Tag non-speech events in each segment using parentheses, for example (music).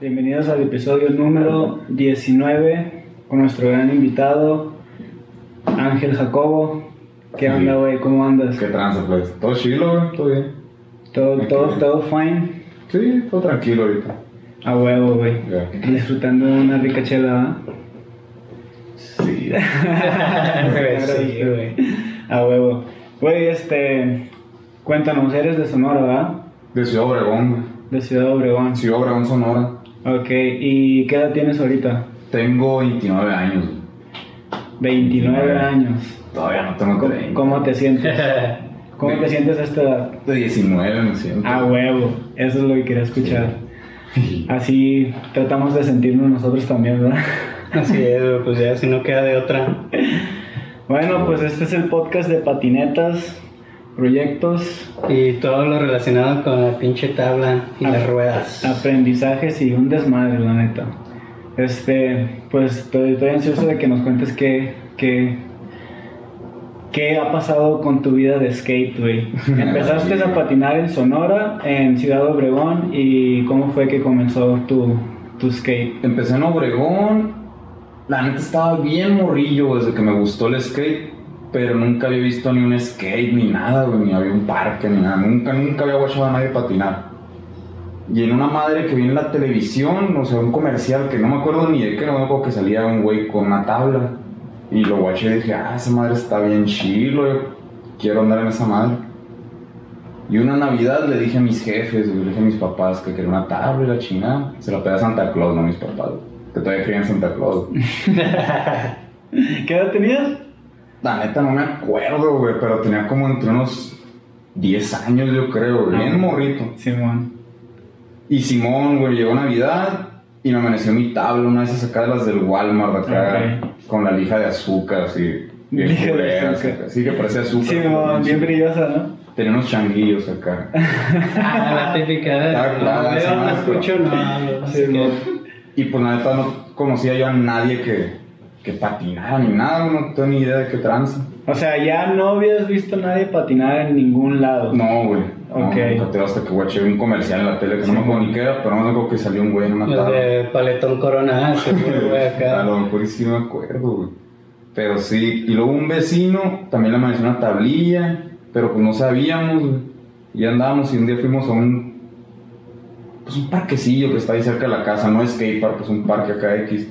Bienvenidos al episodio número 19 con nuestro gran invitado Ángel Jacobo. ¿Qué Sí. onda, güey? ¿Cómo andas? ¿Qué tranza, pues? Todo chilo, güey, todo bien. ¿Todo, todo, todo fine? Sí, todo tranquilo ahorita. A huevo, güey. Disfrutando una rica chela, Sí. ¿verdad? (laughs) Sí, güey. A huevo. Güey, este. Cuéntanos, eres de Sonora, ¿verdad? De Ciudad Obregón, güey. De Ciudad Obregón. Ciudad Obregón, Sonora. Ok, ¿y qué edad tienes ahorita? Tengo 29 años, güey. 29 29. años. Todavía no tengo ¿Cómo, 30. cómo te sientes? (laughs) ¿Cómo te sientes a esta edad? De 19 me siento. A huevo, eso es lo que quería escuchar. (laughs) Así tratamos de sentirnos nosotros también, ¿verdad? (laughs) Así es, pues ya si no queda de otra. Bueno, pues este es el podcast de patinetas, proyectos, Y todo lo relacionado con la pinche tabla y las ruedas. aprendizajes y un desmadre, la neta. Este, pues estoy, estoy ansioso de que nos cuentes qué, qué, qué ha pasado con tu vida de skate, güey. (laughs) Empezaste a patinar en Sonora, en Ciudad Obregón, y cómo fue que comenzó tu, tu skate. Empecé en Obregón. La neta estaba bien morrillo desde que me gustó el skate. Pero nunca había visto ni un skate ni nada, güey. Ni había un parque ni nada. Nunca, nunca había guachado a nadie patinar. Y en una madre que vi en la televisión, o sea, un comercial que no me acuerdo ni de qué, no que salía un güey con una tabla. Y lo guaché y dije, ah, esa madre está bien chilo, quiero andar en esa madre. Y una Navidad le dije a mis jefes, le dije a mis papás que quería una tabla y la chingada. Se la pedí a Santa Claus, no a mis papás, que todavía creían en Santa Claus. (laughs) ¿Qué edad tenías? La neta no me acuerdo, güey, pero tenía como entre unos 10 años, yo creo, güey, bien Ah. morrito. Simón. Y Simón, güey, llegó Navidad y me amaneció mi tabla, una de esas acá de las del Walmart, acá, con la lija de azúcar, así, bien culera, así, que parece azúcar. Simón, bien brillosa, ¿no? Tenía unos changuillos acá. (laughs) Ah, la típica de. Ah, claro, no, sí, veo, no no, escucho, no. Y pues la neta no conocía yo a nadie que, que patinara ni nada, no tengo ni idea de qué tranza. O sea, ya no habías visto a nadie patinar en ningún lado. No, güey. No, Ok. nunca te digo hasta que guaché un comercial en la tele que Sí. no me acuerdo ni qué era, pero no me acuerdo que salió un güey en una tabla. de paletón corona, (laughs) ese güey A acá. lo mejor sí me acuerdo, güey. Pero sí, y luego un vecino también le amaneció una tablilla, pero pues no sabíamos, güey. Y andábamos y un día fuimos a un. Pues un parquecillo que está ahí cerca de la casa, no skatepark, pues un parque acá X.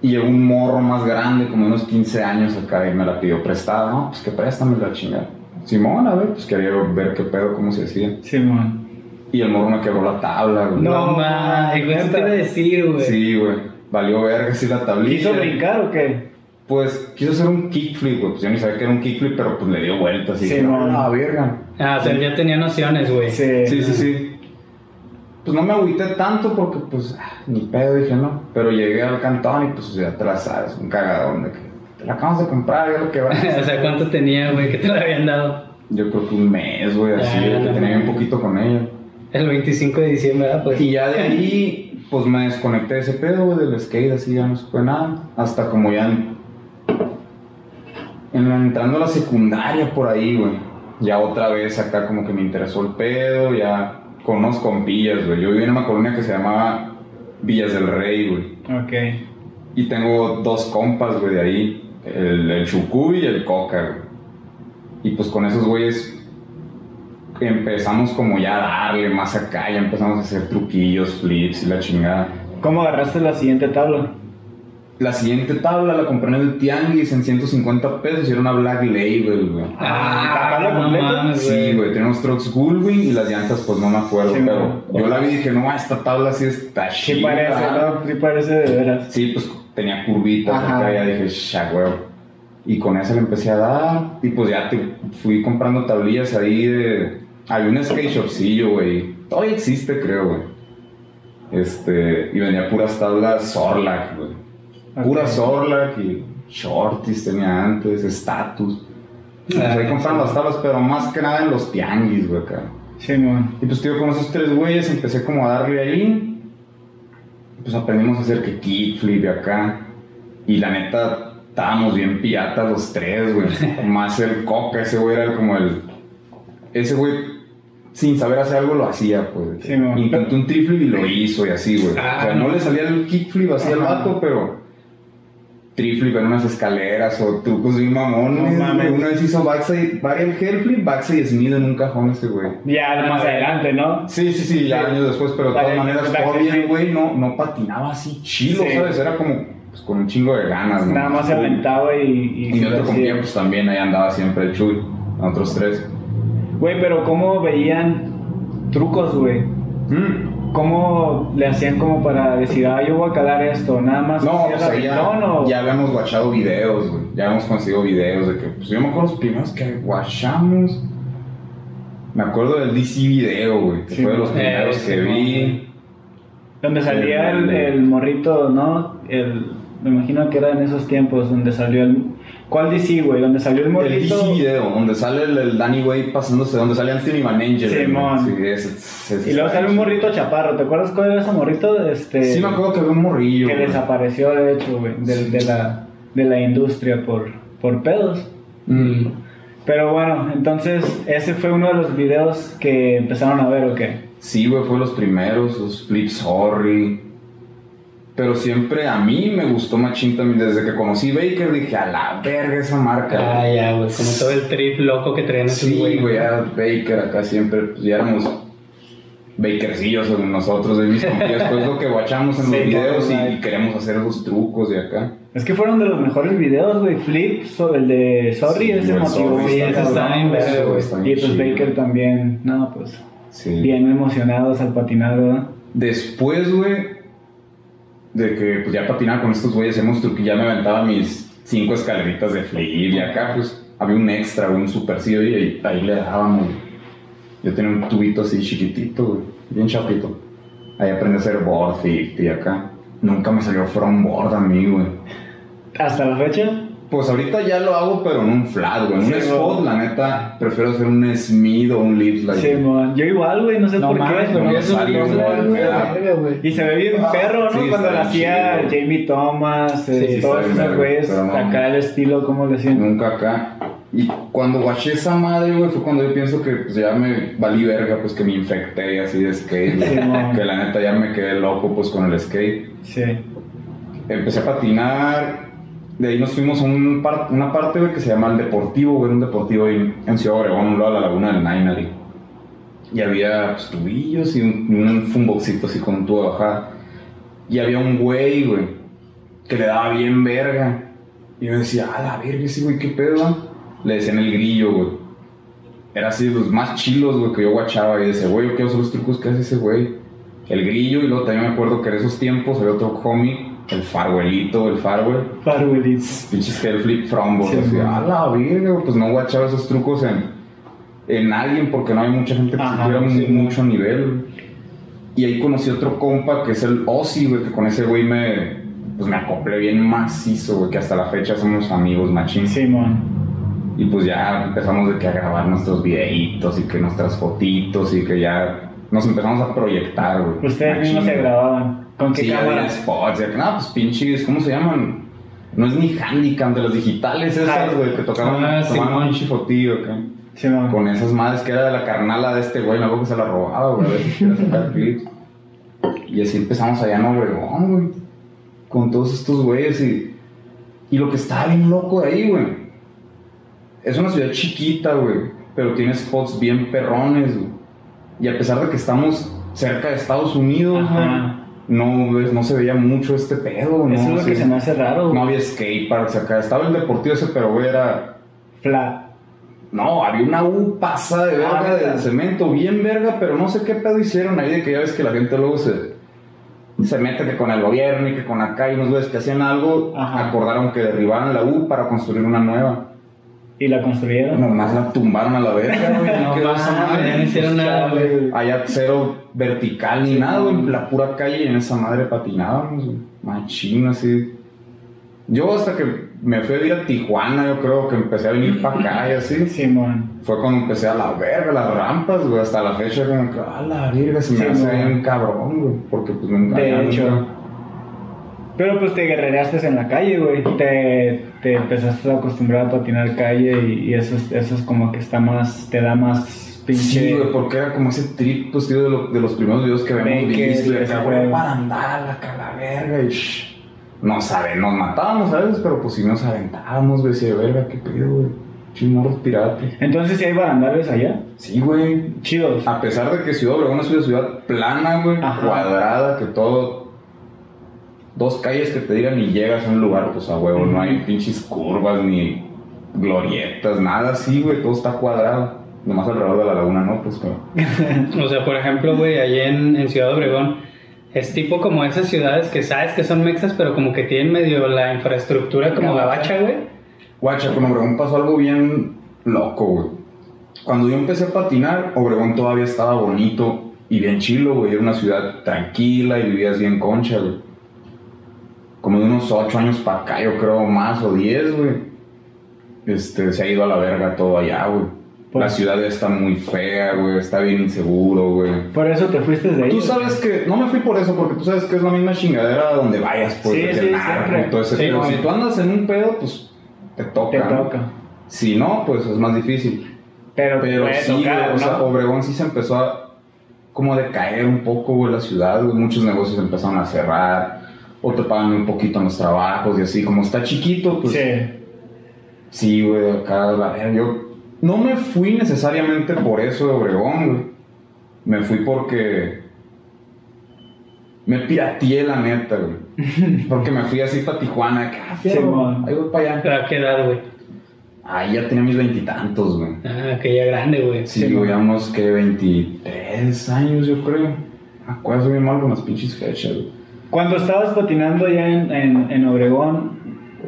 Y llegó un morro más grande, como de unos 15 años acá, y me la pidió prestada. No, pues que préstame la chingada. Simón, a ver, pues quería ver qué pedo, cómo se hacía. Simón. Y el morro me quebró la tabla, güey. No, No, mames, güey, eso te iba a decir, güey. Sí, güey. Valió verga así la tablilla. ¿Quiso brincar o qué? Pues quiso hacer un kickflip, güey. Pues yo ni sabía que era un kickflip, pero pues le dio vueltas. Y Sí, no. no, verga. Ah, o sea, ya tenía nociones, güey. Sí, Sí, sí, sí. Pues no me agüité tanto porque, pues, ah, ni pedo, dije, no. Pero llegué al cantón y, pues, ya te la sabes, un cagadón de que te la acabamos de comprar, ya lo que va. (laughs) o sea, ¿cuánto tenía, güey, que te lo habían dado? Yo creo que un mes, güey, así, Ah, que tenía un poquito con ella. El 25 de diciembre, ¿verdad? Pues. Y ya de ahí, pues me desconecté de ese pedo, güey, del skate, así ya no supe nada. Hasta como ya en, en la- entrando a la secundaria por ahí, güey. Ya otra vez acá como que me interesó el pedo, ya con unos compillas, güey. Yo vivía en una colonia que se llamaba Villas del Rey, güey. Ok. Y tengo dos compas, güey, de ahí. El, el Chucuy y el Coca, güey. Y pues con esos güeyes empezamos como ya a darle más acá, ya empezamos a hacer truquillos, flips y la chingada. ¿Cómo agarraste la siguiente tabla? La siguiente tabla la compré en el Tianguis en 150 pesos y era una Black Label, güey. Ah, ¿tabla no completa? Sí, güey, tenía unos trucks Gullwing y las llantas pues no me acuerdo, Sí, pero yo la vi y dije, no, esta tabla sí está Sí chida. parece, ¿no? Sí parece de veras. Sí, pues tenía curvitas Ajá. acá, ya dije, ya, güey. Y con esa le empecé a dar, y pues ya te fui comprando tablillas ahí de... Había un skate shopcillo, güey. Todavía existe, creo, güey. Este, y vendía puras tablas Zorlac, güey. Puras Zorlac y Shorties tenía antes, Status. Pues Ah, ahí comprando las tablas, pero más que nada en los tianguis, güey, acá. Simón. Y pues, tío, con esos tres güeyes empecé como a darle ahí. Pues aprendimos a hacer que kickflip acá. Y la neta, estábamos bien piratas los tres, güey. (laughs) Más el coca, ese güey era como el. Ese güey sin saber hacer algo lo hacía, pues. Sí. Intentó un triflip y lo hizo y así, güey. Ah, o sea, no le salía el kickflip así al vato, pero triflip en unas escaleras o trucos bien mamones. No mames. Una vez hizo backside, varial hairflip, backside Smith en un cajón ese güey. Ya más adelante, ¿no? Sí, sí, sí, ya años después, pero de todas maneras, todavía güey no, no patinaba así chido, Sí. ¿sabes? Era como pues, con un chingo de ganas, ¿no? Nada más se aventaba y... Y, Y mi otro compilla, pues también ahí andaba siempre el Chuy, nosotros tres. Güey, pero ¿cómo veían trucos, güey? Mm. ¿Cómo le hacían como para decir, ah, yo voy a calar esto? Nada más No, hacía o sea, ya, rabetón o- ya habíamos guachado videos, güey. Ya habíamos conseguido videos de que, pues yo me acuerdo los primeros que guachamos. Me acuerdo del DC video, güey, que Sí, fue de los eh, primeros que no, vi. Donde salía el, El- el morrito, ¿no? El, me imagino que era en esos tiempos donde salió el... ¿Cuál DC, güey? Donde salió el El morrito... DC video, donde sale el, el Danny Way pasándose, donde sale Anthony Van Angel. Simón. Sí, ese Y luego sale un morrito chaparro. ¿Te acuerdas cuál era ese morrito? Este, Sí, me acuerdo que había un morrillo. Que güey. desapareció, de hecho, güey, de, de la, de la industria por, por pedos. Mm. Pero bueno, entonces ese fue uno de los videos que empezaron a ver, ¿o qué? Sí, güey, fue los primeros, los Flip Sorry. Pero siempre a mí me gustó Machín también. Desde que conocí Baker dije, a la verga esa marca. Ah, güey". ya, güey. Como todo el trip loco que traían esos Sí, güey, Baker acá siempre, pues ya éramos Bakercillos según nosotros, de mis pues lo que guachamos en los videos y, y queremos hacer esos trucos de acá. Es que fueron de los mejores videos, güey. Flip, so- el de Sorry, Sí, ese. Sorry Sí, ese está bien güey. Y pues chido. Baker también, no, pues Sí. bien emocionados al patinar, ¿verdad? Después, güey, de que pues ya patinaba con estos güeyes, hemos ya me aventaba mis cinco escaleritas de flip y acá pues había un extra, un supercillo y ahí, le dábamos. Yo tenía un tubito así chiquitito, güey, bien chapito. Ahí aprendí a hacer board 50 y acá. Nunca me salió from board a mí, güey. Hasta la fecha, Pues ahorita ya lo hago, pero en un flat, güey. En un spot, la neta, prefiero hacer un Smith o un lip slide. sí, mon. yo igual, güey, no sé No por qué. pero no es un. Y se ve bien Ah, perro, ¿no? sí, Cuando lo hacía chido. Jamie Thomas, eh, Sí, sí, todos esos güeyes, acá el estilo, ¿cómo le decían? Nunca acá. Y cuando guaché esa madre, güey, fue cuando yo pienso que pues, ya me valí verga, pues que me infecté así de skate. güey. Sí, que la neta ya me quedé loco, pues con el skate. Sí. Empecé a patinar. De ahí nos fuimos a un par- una parte, que se llama el Deportivo, güey, un deportivo ahí en Ciudad Obregón, un lado de la laguna del Nainari. Y había pues, tubillos y un, un así con un tubo bajada. Y había un güey, güey, que le daba bien verga. Y yo decía, a la verga, ese güey, qué pedo. ah?". Le decían el grillo, güey. Era así los más chilos, güey, que yo guachaba. Y decía, güey, yo quiero hacer los trucos que hace ese güey. El grillo, y luego también me acuerdo que en esos tiempos había otro homie, el Farwellito, el Farwell. Farwelits. Pinches que el flip frombo. Sí, así, a la verga, pues no guachaba esos trucos en, en alguien porque no hay mucha gente que Ajá, se tuviera sí, mu- mucho nivel. Y ahí conocí otro compa que es el Ozzy, güey, que con ese güey me, pues me acoplé bien macizo, güey, que hasta la fecha somos amigos machín. Simón. Y pues ya empezamos de que a grabar nuestros videitos y que nuestras fotitos y que ya nos empezamos a proyectar, güey. Ustedes mismos se grababan. ¿Con qué Sí, cámara? había spots, ya que, no, pues pinches, ¿cómo se llaman? No es ni handicam de las digitales esas, güey, que tocaban, ah, tomaban Simón. pinche fotillo acá. Simón. Con esas madres que era de la carnala de este güey, luego que se la robaba, güey, a veces quería sacar (laughs) clips. Y así empezamos allá en Obregón, güey, con todos estos güeyes y, y lo que estaba bien loco de ahí, güey, es una ciudad chiquita, güey, pero tiene spots bien perrones, güey. Y a pesar de que estamos cerca de Estados Unidos, güey. No, no se veía mucho este pedo, ¿no? Eso es lo que se me hace raro. No había skateparks acá, estaba el deportivo ese, pero güey, era... Flat. No, había una U pasada de verga Ah, de cemento, bien verga, pero no sé qué pedo hicieron ahí de que ya ves que la gente luego se, se mete que con el gobierno y que con acá y unos güeyes que hacían algo, Ajá. acordaron que derribaran la U para construir una nueva. Y la construyeron. Nomás la tumbaron a la verga, güey. (laughs) No madre. no hicieron nada, güey. Allá cero vertical ni nada, güey. La pura calle y en esa madre patinábamos, güey. Machín, así. Yo hasta que me fui a ir a Tijuana, yo creo que empecé a venir para acá y así. Simón. Fue cuando empecé a la verga, las rampas, güey. Hasta la fecha, como que, a la verga, se me Sí, hace bien cabrón, güey. Porque pues nunca. De hecho. nunca- Pero pues te guerrereaste en la calle, güey. Te, te empezaste a acostumbrar a patinar calle y, y eso, es, eso es como que está más, te da más pinche. Sí, güey, porque era como ese trip, pues, tío, de, lo- de los primeros videos que. Y ese acá, güey, para andar, acá la verga, y shh. No sabe, nos matábamos a veces, pero pues si nos aventábamos, güey, decía, verga, qué pedo, güey. Chimorros piratas. Entonces, si hay barandales allá? Sí, güey. Chidos. A pesar de que Ciudad Obregón es una ciudad plana, güey, cuadrada, que todo. Dos calles que te digan y llegas a un lugar, pues a huevo, no hay pinches curvas ni glorietas, nada así, güey, todo está cuadrado. Nomás alrededor de la laguna, ¿no? Pues, pero. (laughs) O sea, por ejemplo, güey, allí en, en Ciudad Obregón, es tipo como esas ciudades que sabes que son mexas, pero como que tienen medio la infraestructura como gabacha, güey. Guacha, con Obregón pasó algo bien loco, güey. Cuando yo empecé a patinar, Obregón todavía estaba bonito y bien chilo, güey. Era una ciudad tranquila y vivías bien concha, güey. Como de unos 8 años para acá, yo creo, más o 10, güey. Este, se ha ido a la verga todo allá, güey. Por- La ciudad está muy fea, güey. Está bien inseguro, güey. Por eso te fuiste de ahí. Tú sabes que, no me fui por eso, porque tú sabes que es la misma chingadera donde vayas, pues, Sí, sí, narco y todo ese Sí, pedo. Si tú andas en un pedo, pues, te toca. Te ¿no? toca. Si no, pues es más difícil. Pero, Pero sí, tocar, güey, o sea, ¿no? Obregón sí se empezó a como decaer un poco, güey, la ciudad, güey. Muchos negocios empezaron a cerrar, o te pagan un poquito en los trabajos y así. Como está chiquito, pues Sí. sí, güey, acá, la yo no me fui necesariamente por eso de Obregón, güey. Me fui porque me pirateé la neta, güey. (laughs) Porque me fui así para Tijuana, que, ah, fierro, ahí voy para allá. ¿A qué edad, güey? Ahí ya tenía mis veintitantos, güey. Ah, que ya grande, güey. Sí, güey, ya unos que 23 años, yo creo. Me acuerdo bien mal con las pinches fechas, güey. Cuando estabas patinando ya en, en, en Obregón,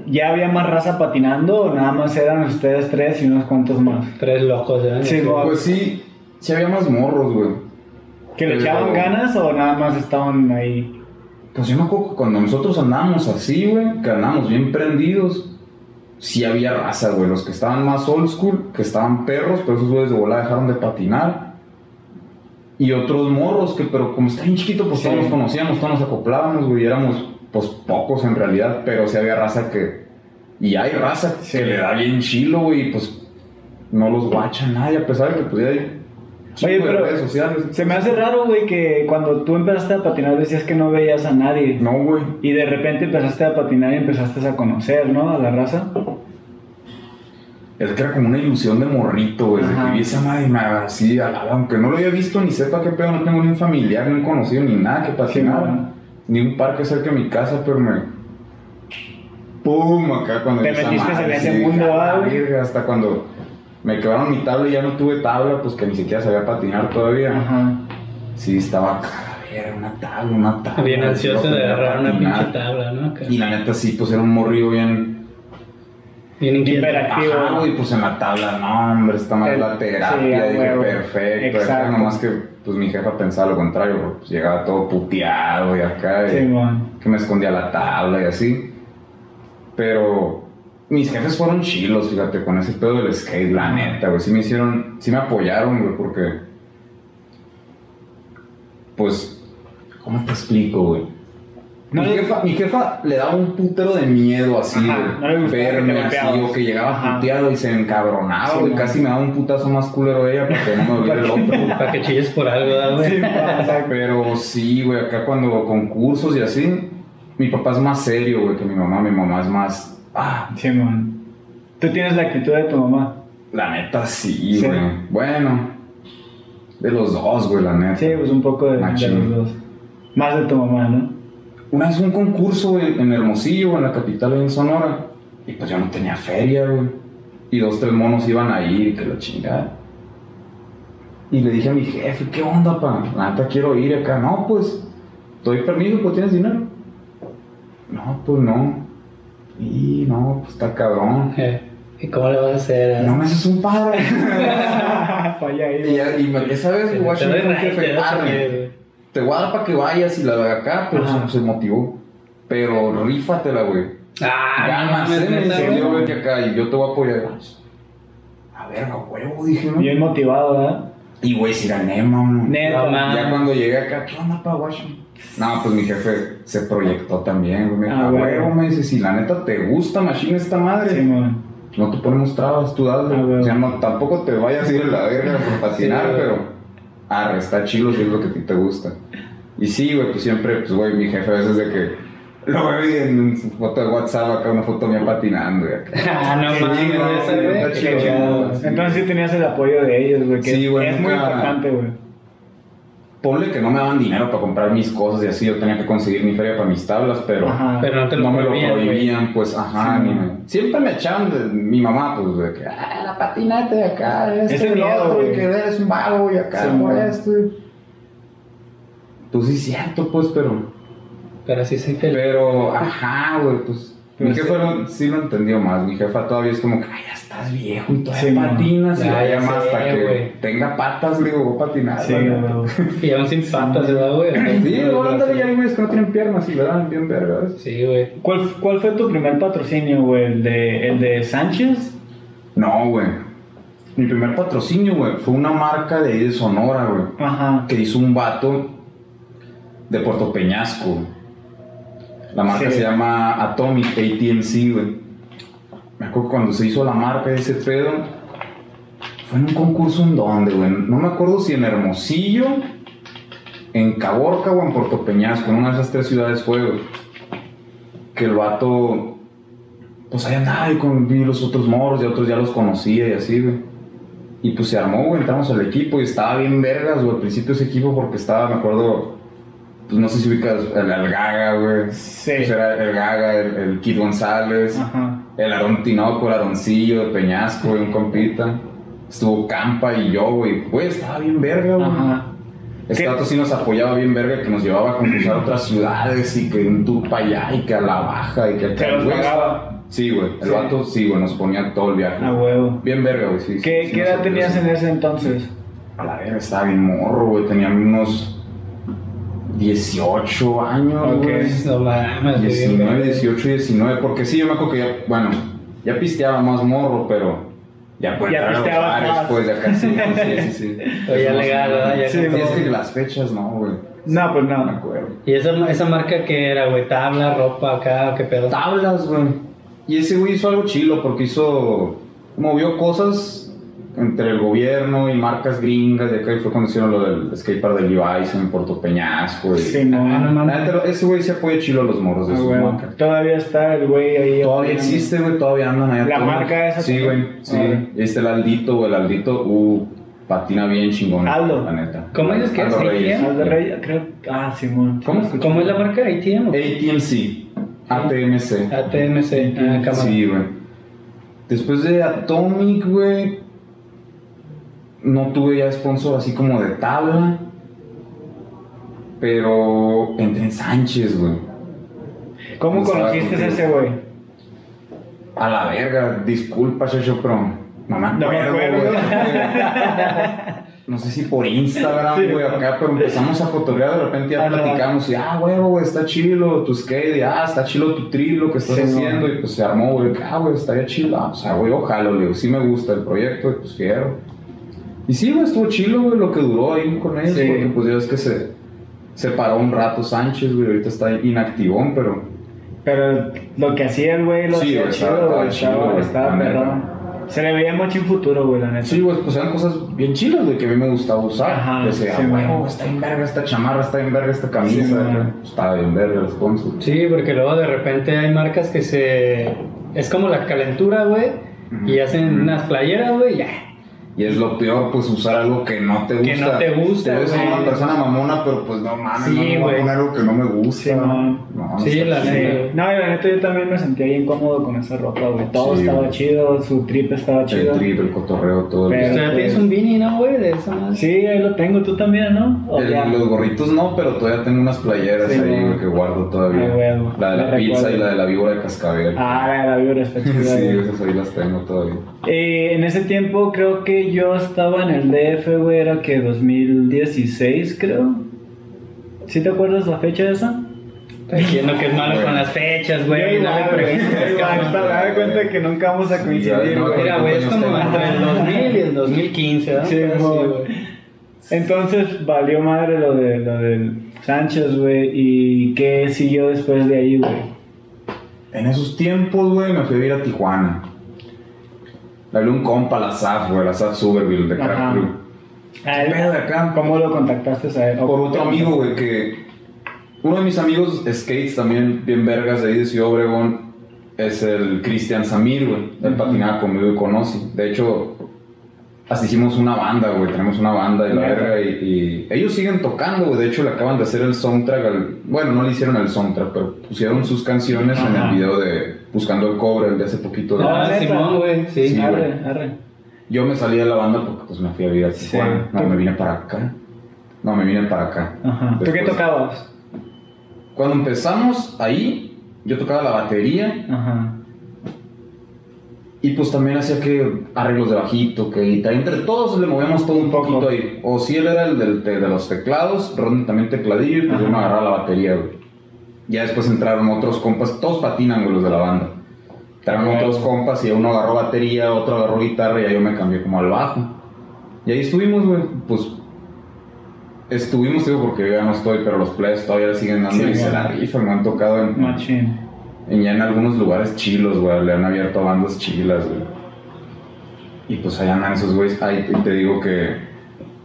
¿ya había más raza patinando o nada más eran ustedes tres y unos cuantos más? Tres locos, ¿eh? Sí, güey. Pues sí, sí había más morros, güey. ¿Que le echaban ganas o nada más estaban ahí? Pues yo me acuerdo que cuando nosotros andábamos así, güey, que andábamos bien prendidos, sí había raza, güey. Los que estaban más old school, que estaban perros, pero esos güeyes de volada dejaron de patinar. Y otros morros que, pero como está bien chiquito, pues Sí. todos nos conocíamos, todos nos acoplábamos, güey. y Éramos, pues, pocos en realidad, pero sí había raza que... Y hay raza Sí. que le da bien chilo, güey, y pues no los guacha nadie, a pesar de que pues ya hay... Oye, pero redes sociales. se me hace raro, güey, que cuando tú empezaste a patinar decías que no veías a nadie. No, güey. Y de repente empezaste a patinar y empezaste a conocer, ¿no? A la raza. Es que era como una ilusión de morrito, güey. De que vi esa madre y me así, aunque no lo haya visto ni sepa qué pedo, no tengo ni un familiar, ni un conocido, ni nada que patinara. Sí, no. ni un parque cerca de mi casa, pero me. ¡Pum! Acá cuando Te metiste madre, en ese mundo, dije, "A la ah, Hasta cuando me quebraron mi tabla y ya no tuve tabla, pues que ni siquiera sabía patinar todavía. Ajá. Sí, estaba acá, era una tabla, una tabla. Bien ansioso de agarrar una pinche tabla, ¿no? Acá. Y la neta, sí, pues era un morrillo bien. Bien. Hiperactivo. Ajá, güey, pues en la tabla, no, hombre, está mal la sí, terapia, a dije, perfecto. Exacto. Nomás que, pues mi jefa pensaba lo contrario, porque, pues, llegaba todo puteado y acá, y Sí, man. que me escondía la tabla y así. Pero mis jefes fueron chilos, fíjate, con ese pedo del skate, la neta, güey, sí me hicieron, sí me apoyaron, güey, porque, pues, ¿cómo te explico, güey? No mi, le- jefa, mi jefa le daba un putero de miedo así, Ajá, güey. no le que así, o que llegaba Ajá. puteado y se encabronaba, Sí, güey. no. Casi me daba un putazo más culero ella para que no me doliera el otro. Para que chilles por algo, ¿verdad, güey? Sí. Pero sí, güey, acá cuando concursos y así, mi papá es más serio, güey, que mi mamá. Mi mamá es más. Ah, Sí, man. Tú tienes la actitud de tu mamá. la neta sí, Sí. güey. Bueno, de los dos, güey, la neta. Sí, pues un poco de, de los dos. Más de tu mamá, ¿no? Una vez un concurso en Hermosillo, en la capital, ahí en Sonora. Y pues yo no tenía feria, güey. Y dos, tres monos iban a ir y que la chingada. Y le dije a mi jefe, ¿qué onda, pa? La neta quiero ir acá. No, pues, doy permiso, pues tienes dinero. No, pues no. Y no, pues está cabrón. (laughs) ¿Y cómo le vas a hacer? No me haces un paro. (laughs) (laughs) Falla ahí. y, y esa vez, Te raite, jefe, Te voy a dar para que vayas y la de acá, pero Ajá. se, se motivó. Pero rífatela, güey. Ah, Ganas, eh, enseñó, güey. güey, que acá y yo te voy a apoyar. A ver, a huevo, dije, ¿no? Bien motivado, ¿verdad? Y güey, si gané, man. Ya cuando llegué acá, ¿qué onda, pa, Washington? No, pues mi jefe se proyectó también, güey. Me dijo, Ah, huevo, me dice, si la neta te gusta, machine esta madre, Sí, no te ponemos trabas, tú dale. Ah. O sea, no, tampoco te vayas a ir a la verga por patinar, Sí, pero arre, está chido si es lo que a ti te gusta. Y sí, güey, pues siempre, pues, güey, mi jefe a veces de que lo veo en su foto de WhatsApp acá, una foto mía patinando, y acá. (laughs) Ah, no mames, güey, güey. Entonces sí tenías el apoyo de ellos, güey. Que Sí, güey, es muy importante, güey. Ponle que no me daban dinero para comprar mis cosas y así, yo tenía que conseguir mi feria para mis tablas, pero... Ajá. Pero no te lo no me lo prohibían, güey. pues, ajá, Sí, ni me- Siempre me echaban de mi mamá, pues, de que, ah, la patineta de acá, esto Ese y lo miedo, otro, y que eres un vago, y acá, Sí, por esto. Pues sí, cierto, pues, pero... Pero sí soy feliz. Pero, ajá, güey, pues... Mi sí. jefa no- sí lo entendió más, mi jefa todavía es como que, ay, ya estás viejo y todavía Sí, no. patinas, y Ya, ya, ya más hasta que tenga patas, le digo, voy a patinar. Sí, güey. Y aún (laughs) sin patas, ¿verdad, güey? Sí, luego ándale, ya hay güeyes que no tienen piernas y le dan bien vergas. Sí, güey. ¿Cuál, ¿Cuál fue tu primer patrocinio, güey? ¿El de, ¿El de Sánchez? No, güey. Mi primer patrocinio, güey, fue una marca de ahí de Sonora, güey. Ajá. Que hizo un vato de Puerto Peñasco. La marca Sí. se llama Atomic ATMC, güey. Me acuerdo que cuando se hizo la marca de ese pedo. Fue en un concurso en donde, güey. No me acuerdo si en Hermosillo, en Caborca o en Puerto Peñasco. En una de esas tres ciudades fue, güey. Que el vato. Pues ahí andaba ahí con vi los otros moros y otros ya los conocía y así, güey. Y pues se armó, güey, entramos al equipo y estaba bien vergas, güey, al principio ese equipo porque estaba, me acuerdo, pues no sé si ubicas el, el Gaga, güey. Sí. Pues era el Gaga, el, el Kid González, Ajá. el Aarón Tinoco, el Aroncillo de Peñasco, güey, un compita. Estuvo Campa y yo, güey. Güey, estaba bien verga, güey. Ajá. Este vato sí nos apoyaba bien verga, que nos llevaba a concursar a otras ciudades y que un tour para allá y que a la baja y que ¿Te acá, güey, estaba- Sí, güey. El Sí. vato sí, güey, nos ponía todo el viaje. A huevo. Bien verga, güey, sí. ¿Qué, sí ¿qué edad tenías en ese entonces? A la verga, estaba bien morro, güey. Tenía unos 18 años, Ok. güey. No mames, güey, 19, güey. 18, 19. Porque sí, yo me acuerdo que ya, bueno, ya pisteaba más morro, pero ya puede Ya entrar a los pisteabas bares, más. pues ya casi. sí, sí, sí. (laughs) Pero ya Eso legal, ¿verdad? Ya Sí, es que las fechas no, güey. No, pues No me acuerdo. ¿Y esa, esa marca que era, güey? ¿Tabla, ropa acá qué pedo? Tablas, güey. Y ese güey hizo algo chilo porque hizo. movió cosas entre el gobierno y marcas gringas. Y acá fue cuando hicieron lo del skatepark de Levi's en Puerto Peñasco. Y... Sí, no. Ah, no neta, ese güey se apoya chilo a los morros de Ah, sus huevo. marcas. Todavía está el güey ahí. Todavía existe, güey, todavía andan allá. ¿La todos. marca esa Sí, güey, sí. Ah. Está el Aldito, güey, el Aldito, uh, patina bien chingón. Aldo. La neta. ¿Cómo dices que es? Aldo Reyes. ATM? Al de Rey, creo. Ah, Simón. ¿Cómo? ¿Cómo es la marca? ¿ATM? o? ATMC. ATMC. ATMC. Ah, cámara. Sí, güey. Después de Atomic, güey, no tuve ya sponsor así como de tabla. Pero entré en Sánchez, güey. ¿Cómo conociste a ese güey? A la verga, disculpa, Checho, pero no me No me acuerdo, güey. No sé si por Instagram, Sí. güey, acá, pero empezamos a fotorear, de repente ya Ah, no. platicamos y, ah, güey, güey, está chilo tu skate, y, ah, está chilo tu trilo que estás Sí, haciendo, no. y pues se armó, güey, ah, güey, estaría chilo, Ah, o sea, güey, ojalá, le digo, sí me gusta el proyecto, y pues fiero. Y sí, güey, estuvo chilo, güey, lo que duró ahí con ellos, Sí. porque pues ya ves que se, se paró un rato Sánchez, güey, ahorita está inactivón, pero... Pero lo que hacía el güey lo Sí, hacía güey, chido, estaba- güey. estaba chido, Estaba, güey, estaba la neta. perrón. Se le veía mucho en futuro, güey, la neta. Sí, güey, pues eran cosas bien chilas, de que a mí me gustaba usar. Ajá, Decía, sí, ah, güey. huevo, está bien verga esta chamarra, está bien verga esta camisa. Sí, güey. Pues, estaba bien verga el sponsor. Sí, porque luego de repente hay marcas que se... Es como la calentura, güey. Y hacen unas playeras, güey, ya. Y es lo peor, pues usar algo que no te gusta. Que no te gusta, Eres güey. una persona mamona, pero pues no mames, Sí, no me voy güey. a poner algo que no me gusta. Sí, man. no, Sí, la. Sí. No, y la neta yo también me sentía bien cómodo con esa ropa, güey. Todo Sí, estaba güey. chido, su trip estaba chido. El trip, el cotorreo, todo. Pero- Todavía tienes un beanie, ¿no, güey? De esa madre. Sí, ahí lo tengo, tú también, ¿no? El- los gorritos no, pero todavía tengo unas playeras Sí, ahí güey. güey, que guardo todavía. Ah, huevo. La de la pizza recuerdo. y la de la víbora de cascabel. Ah, la de la vibra está (laughs) chida. sí, güey. esas ahí las tengo todavía. Eh, en ese tiempo creo que yo estaba en el DF, güey, era que 2016, creo. ¿Sí te acuerdas la fecha de esa? Diciendo que es malo con las fechas, güey. Yo No me preguntes, hasta me da cuenta que nunca vamos a Sí, coincidir, no, güey. Mira, güey, es como ¿Cuántos entre el tengo? 2000 y el 2015, ¿verdad? Sí, güey. Entonces valió madre lo, de, lo del Sánchez, güey. ¿Y qué siguió después de ahí, güey? En esos tiempos, güey, me fui a vivir a Tijuana. Le hablé a un compa, la SAF, güey, la SAF Suberville de Crack. Crew. A él, pedo de acá? ¿Cómo lo contactaste a él? ¿O Por otro amigo, güey, que. Uno de mis amigos skates también, bien vergas de ahí de Ciudad Obregón, es el Cristian Samir, güey. Él Ujú. patinaba conmigo y conoce. De hecho, hasta hicimos una banda, güey. Tenemos una banda y la verga. Y, y ellos siguen tocando, güey. De hecho, le acaban de hacer el soundtrack. al- Bueno, no le hicieron el soundtrack, pero pusieron sus canciones en el video de Buscando el Cobre, el de hace poquito. de- Ah, Ah. Simón, güey, sí. Sí. Arre, güey. arre. Yo me salí de la banda porque pues me fui a vivir a Sí. Tijuana. No, me vine para acá. No, me vine para acá. Ajá. ¿Tú qué tocabas? Cuando empezamos ahí, yo tocaba la batería Ajá. Y pues también hacía que arreglos de bajito, que guitarra. Entre todos le movíamos todo un poquito ahí. O si él era el del- de, de los teclados, Ron también tecladillo y pues yo me agarraba la batería, güey. Ya después entraron otros compas, todos patinan, güey, los de la banda. Entraron otros compas y uno agarró batería, otro agarró guitarra y ya yo me cambié como al bajo. Y ahí estuvimos, güey, pues... Estuvimos, digo, porque yo ya no estoy, pero los players todavía siguen dando Sí, y se la rifan, me han tocado en, Machín. Y ya en algunos lugares chilos, güey, le han abierto bandas chilas, güey. Y pues allá andan esos güeyes. Ahí te- digo que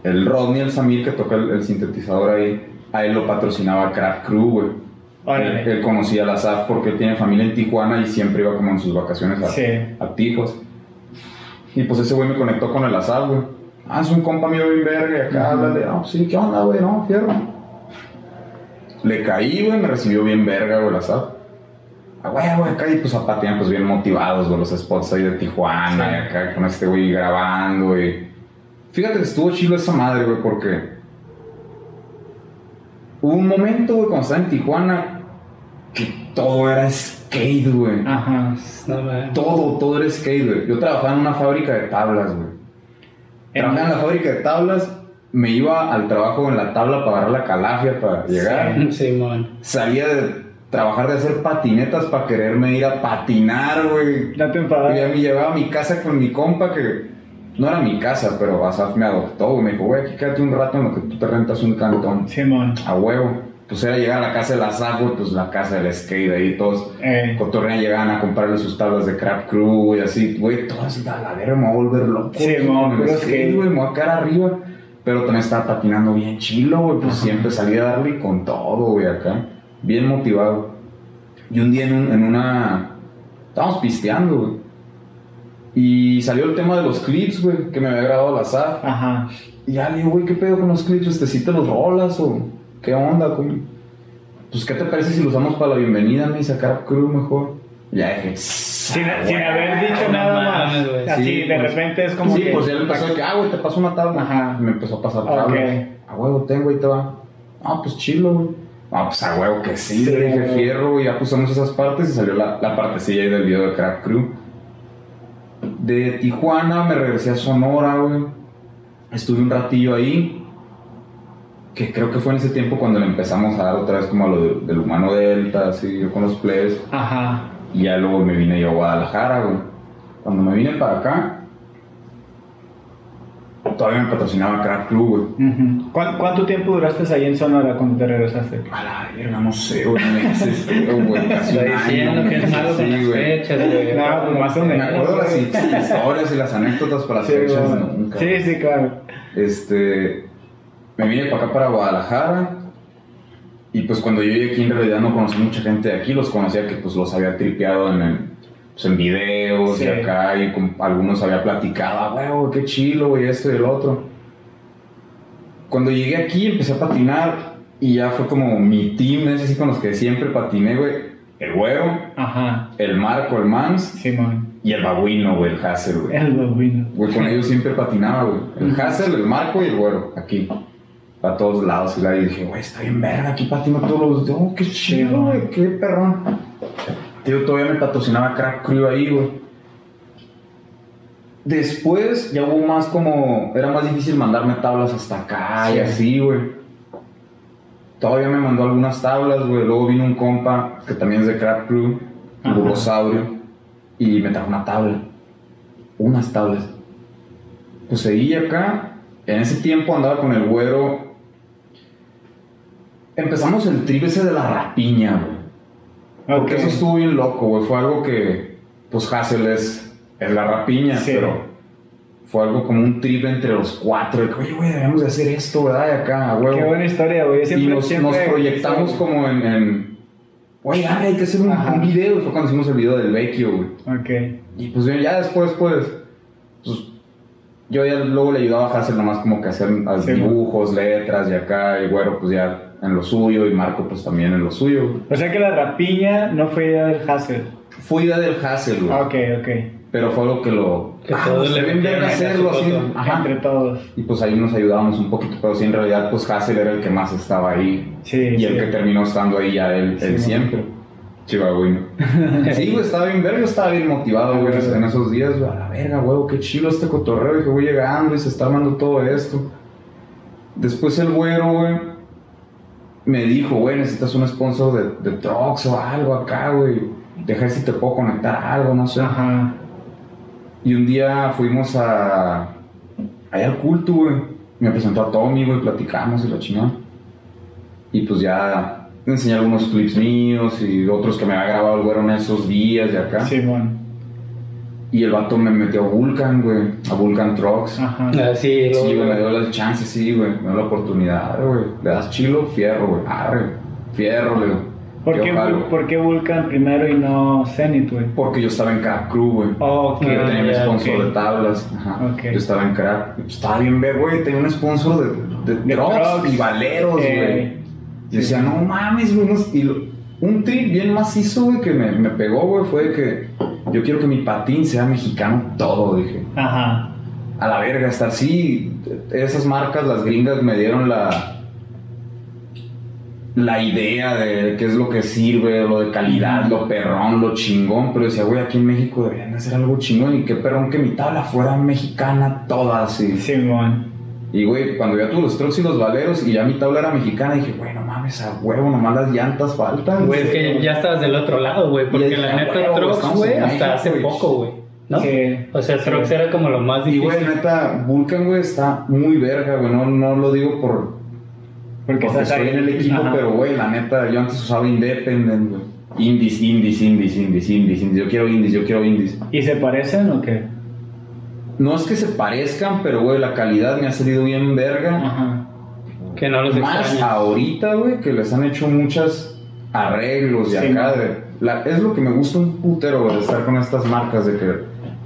el Rodney, el Samir, que toca el, el sintetizador ahí, a él lo patrocinaba Craft Crew, güey. Él, conocía a la SAF porque él tiene familia en Tijuana y siempre iba como en sus vacaciones a, Sí. a Tijos. Y pues ese güey me conectó con el ASAF, güey. Ah, es un compa mío bien verga y acá, Ujú. háblale. Ah, pues sí, ¿qué onda, güey? No, fierro. Le caí, güey, me recibió bien verga, güey, el ASAF. Güey, güey, acá y pues a patinar, pues bien motivados, güey, los spots ahí de Tijuana Sí. y acá con este güey grabando, güey. Fíjate que estuvo chido esa madre, güey, porque hubo un momento, güey, cuando estaba en Tijuana, que todo era skate, güey. Ajá. No, man. Todo, todo era skate, güey. Yo trabajaba en una fábrica de tablas, güey. Trabajaba en la fábrica de tablas, me iba al trabajo en la tabla para agarrar la calafia para llegar. Simón. Salía de trabajar de hacer patinetas para quererme ir a patinar, güey. No te Y ya me llevaba a mi casa con mi compa que no era mi casa, pero Asaf me adoptó, güey. Me dijo, güey, aquí quédate un rato en lo que tú te rentas un cantón. Simón. A huevo. Pues era llegar a la casa de la Asaf, güey, pues la casa del skate ahí, todos Eh. cotorrean llegaban a comprarle sus tablas de Crap Crew y así, güey, todas a la verga, me voy a volver loco. Sí, güey, el puro skate, güey, me voy a quedar arriba. Pero también estaba patinando bien chilo, güey, pues Ajá. siempre salía a darle con todo, güey, acá. Bien motivado. Y un día en, un- en una... Estábamos pisteando, güey. Y salió el tema de los clips, güey, que me había grabado la SAF. Ajá. Y ya le digo, güey, ¿qué pedo con los clips? Este, ¿sí te los rolas o qué onda? Pues, ¿qué te parece si los usamos para la bienvenida? Me dice Crap Crew mejor. Y ya dije, Sin, sin haber dicho nada más. güey. Así, Sí, de pues, repente es como sí, que. pues ya le empezó que, ah, güey, te paso una tabla. Ajá. Y me empezó a pasar tablas. A huevo, tengo, ahí te va. Ah, pues chilo, güey. Ah, pues a huevo que sí, Sí, le dije fierro. Ya pusimos esas partes y salió la, la partecilla ahí del video de Crap Crew. De Tijuana me regresé a Sonora, güey. Estuve un ratillo ahí. Que creo que fue en ese tiempo cuando le empezamos a dar otra vez como a lo de- del humano delta, así, yo con los players. Ajá. Y ya luego me vine yo a Guadalajara, güey. Cuando me vine para acá, todavía me patrocinaba Crack Club, güey. Ujú. ¿Cuán- ¿Cuánto tiempo duraste ahí en Sonora cuando te regresaste? A la verga, no sé, güey, meses, güey, (laughs) casi año, diciendo que es malo con sí, las güey. fechas, güey. No, más o Me menos. acuerdo las las historias y las anécdotas para las Sí, fechas, bueno. nunca. sí, sí, claro. Este, me vine para acá, para Guadalajara. Y pues cuando yo llegué aquí en realidad no conocí mucha gente de aquí, los conocía que pues los había tripeado en, el- pues, en videos Sí. y acá y con algunos había platicado, ah, güey, qué chilo, güey, esto y el otro. Cuando llegué aquí empecé a patinar y ya fue como mi team, es así con los que siempre patiné, güey. El güero, Ajá. el Marco, el Mans Simón. y el babuino, güey, el Hassel, güey. El bovino. Güey, con ellos siempre patinaba, güey. El Hassel, el Marco y el güero, aquí. Para todos lados. Y la- y dije, güey, está bien verga, aquí patino todos los días. Oh, qué chido, güey, qué perrón. Tío, todavía me patrocinaba Crack Crew ahí, güey. Después ya hubo más como. Era más difícil mandarme tablas hasta acá y Sí. así, güey. Todavía me mandó algunas tablas, güey. Luego vino un compa que también es de Crack Crew, Ajá. Burrosaurio, y me trajo una tabla. Unas tablas. Pues seguí acá. En ese tiempo andaba con el güero. Empezamos el trip ese de la rapiña, güey. Porque eso estuvo bien loco, güey. Fue algo que, pues Hassel es es la rapiña, Sí. pero fue algo como un trip entre los cuatro, de que, oye, güey, debemos de hacer esto, ¿verdad? Y acá, huevo. Qué buena historia, güey. Y nos, siempre- nos proyectamos como en, en oye, ay, hay que hacer un, video, y fue cuando hicimos el video del vecchio, güey. Ok. Y pues bien, ya después, pues, pues yo ya luego le ayudaba a Hassel nomás como que hacer ah, Sí, dibujos, letras y acá, y güero pues ya en lo suyo, y Marco pues también en lo suyo. O sea que la rapiña no fue idea del Hassel. Fue idea del Hassel, güey. Ah, ok, ok. Pero fue algo que lo... Que ah, todos le bien verga acá hacerlo así. Ajá. Entre todos. Y pues ahí nos ayudábamos un poquito, pero sí en realidad pues Hassel era el que más estaba ahí. Sí, y el sí. que terminó estando ahí ya él, Sí, él siempre. Chihuahuino. (laughs) sí, güey, estaba bien verga, estaba bien motivado, güey, en esos días, güey, a la verga, güey, qué chido este cotorreo, dije, voy llegando y se está armando todo esto. Después el güero, güey, me dijo, güey, necesitas un sponsor de, de trucks o algo acá, güey. Deja si te puedo conectar a algo, no sé. Ajá. Y un día fuimos a. allá al culto, güey. Me presentó a Tommy, güey, platicamos y la chingada. Y pues ya enseñé algunos clips míos y otros que me había grabado el güero en esos días de acá. Simón. Y el vato me metió a Vulcan, güey, a Vulcan Trucks. Ajá. Así, Sí, luego- güey, me dio la chance, sí, güey, me dio la oportunidad, güey. Le das chilo, fierro, güey. Arre, fierro, le digo. ¿Por qué, jalo. ¿Por qué Vulcan primero y no Zenith, güey? Porque yo estaba en Crap Crew, güey. Oh, ok. Que yo tenía mi ya, sponsor de tablas. Ajá. Ok. Yo estaba en crack. Estaba bien ver, güey. Tenía un sponsor de, de, De trucks trucks. y valeros, Eh, güey. Y decía, no mames, güey. Y lo- un trip bien macizo, güey, que me, me pegó, güey, fue que yo quiero que mi patín sea mexicano todo, dije. Ajá. A la verga, estar así. Esas marcas, las gringas, me dieron la. La idea de qué es lo que sirve, lo de calidad, lo perrón, lo chingón. Pero decía, güey, aquí en México deberían de hacer algo chingón. Y qué perrón que mi tabla fuera mexicana toda así. Simón. Y güey, cuando ya tuve los trucks y los valeros y ya mi tabla era mexicana, dije, güey, no mames, a huevo, nomás las llantas faltan. Güey, es que ya estabas del otro lado, güey. Porque dije, la "Ah, neta, estamos güey, hasta México, hace güey". poco, güey. ¿No? Sí. O sea, Trox era como lo más Y difícil. güey, neta, Vulcan, güey, está muy verga, güey. No, no lo digo por, Porque, Porque estoy en el equipo, Ajá. pero güey, la neta, yo antes usaba Independent, güey. Indies, indies, indies, indies, indies, indies. Yo quiero indies, yo quiero indies. ¿Y se parecen o qué? No es que se parezcan, pero güey, la calidad me ha salido bien verga. Ajá. Que no los Más extrañas. ahorita, güey, que les han hecho muchos arreglos y Sí. acá. De, la- es lo que me gusta un putero, güey, de estar con estas marcas, de que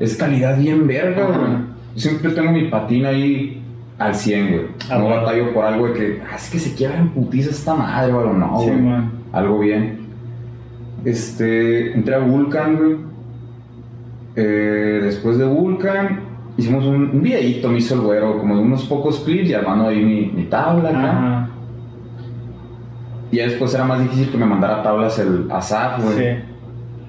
es calidad bien verga, güey. Siempre tengo mi patín ahí al 100, güey. Ah, no bueno. batallo por algo de que, ah, es que se quiebra en putiza esta madre, güey, o no, güey. Algo bien. Este, entré a Vulcan, güey. Eh, después de Vulcan, hicimos un, un videíto, me hizo el güero, como de unos pocos clips y armando ahí mi, mi tabla acá. Ajá. Y ya después era más difícil que me mandara tablas el ASAP, güey. Sí.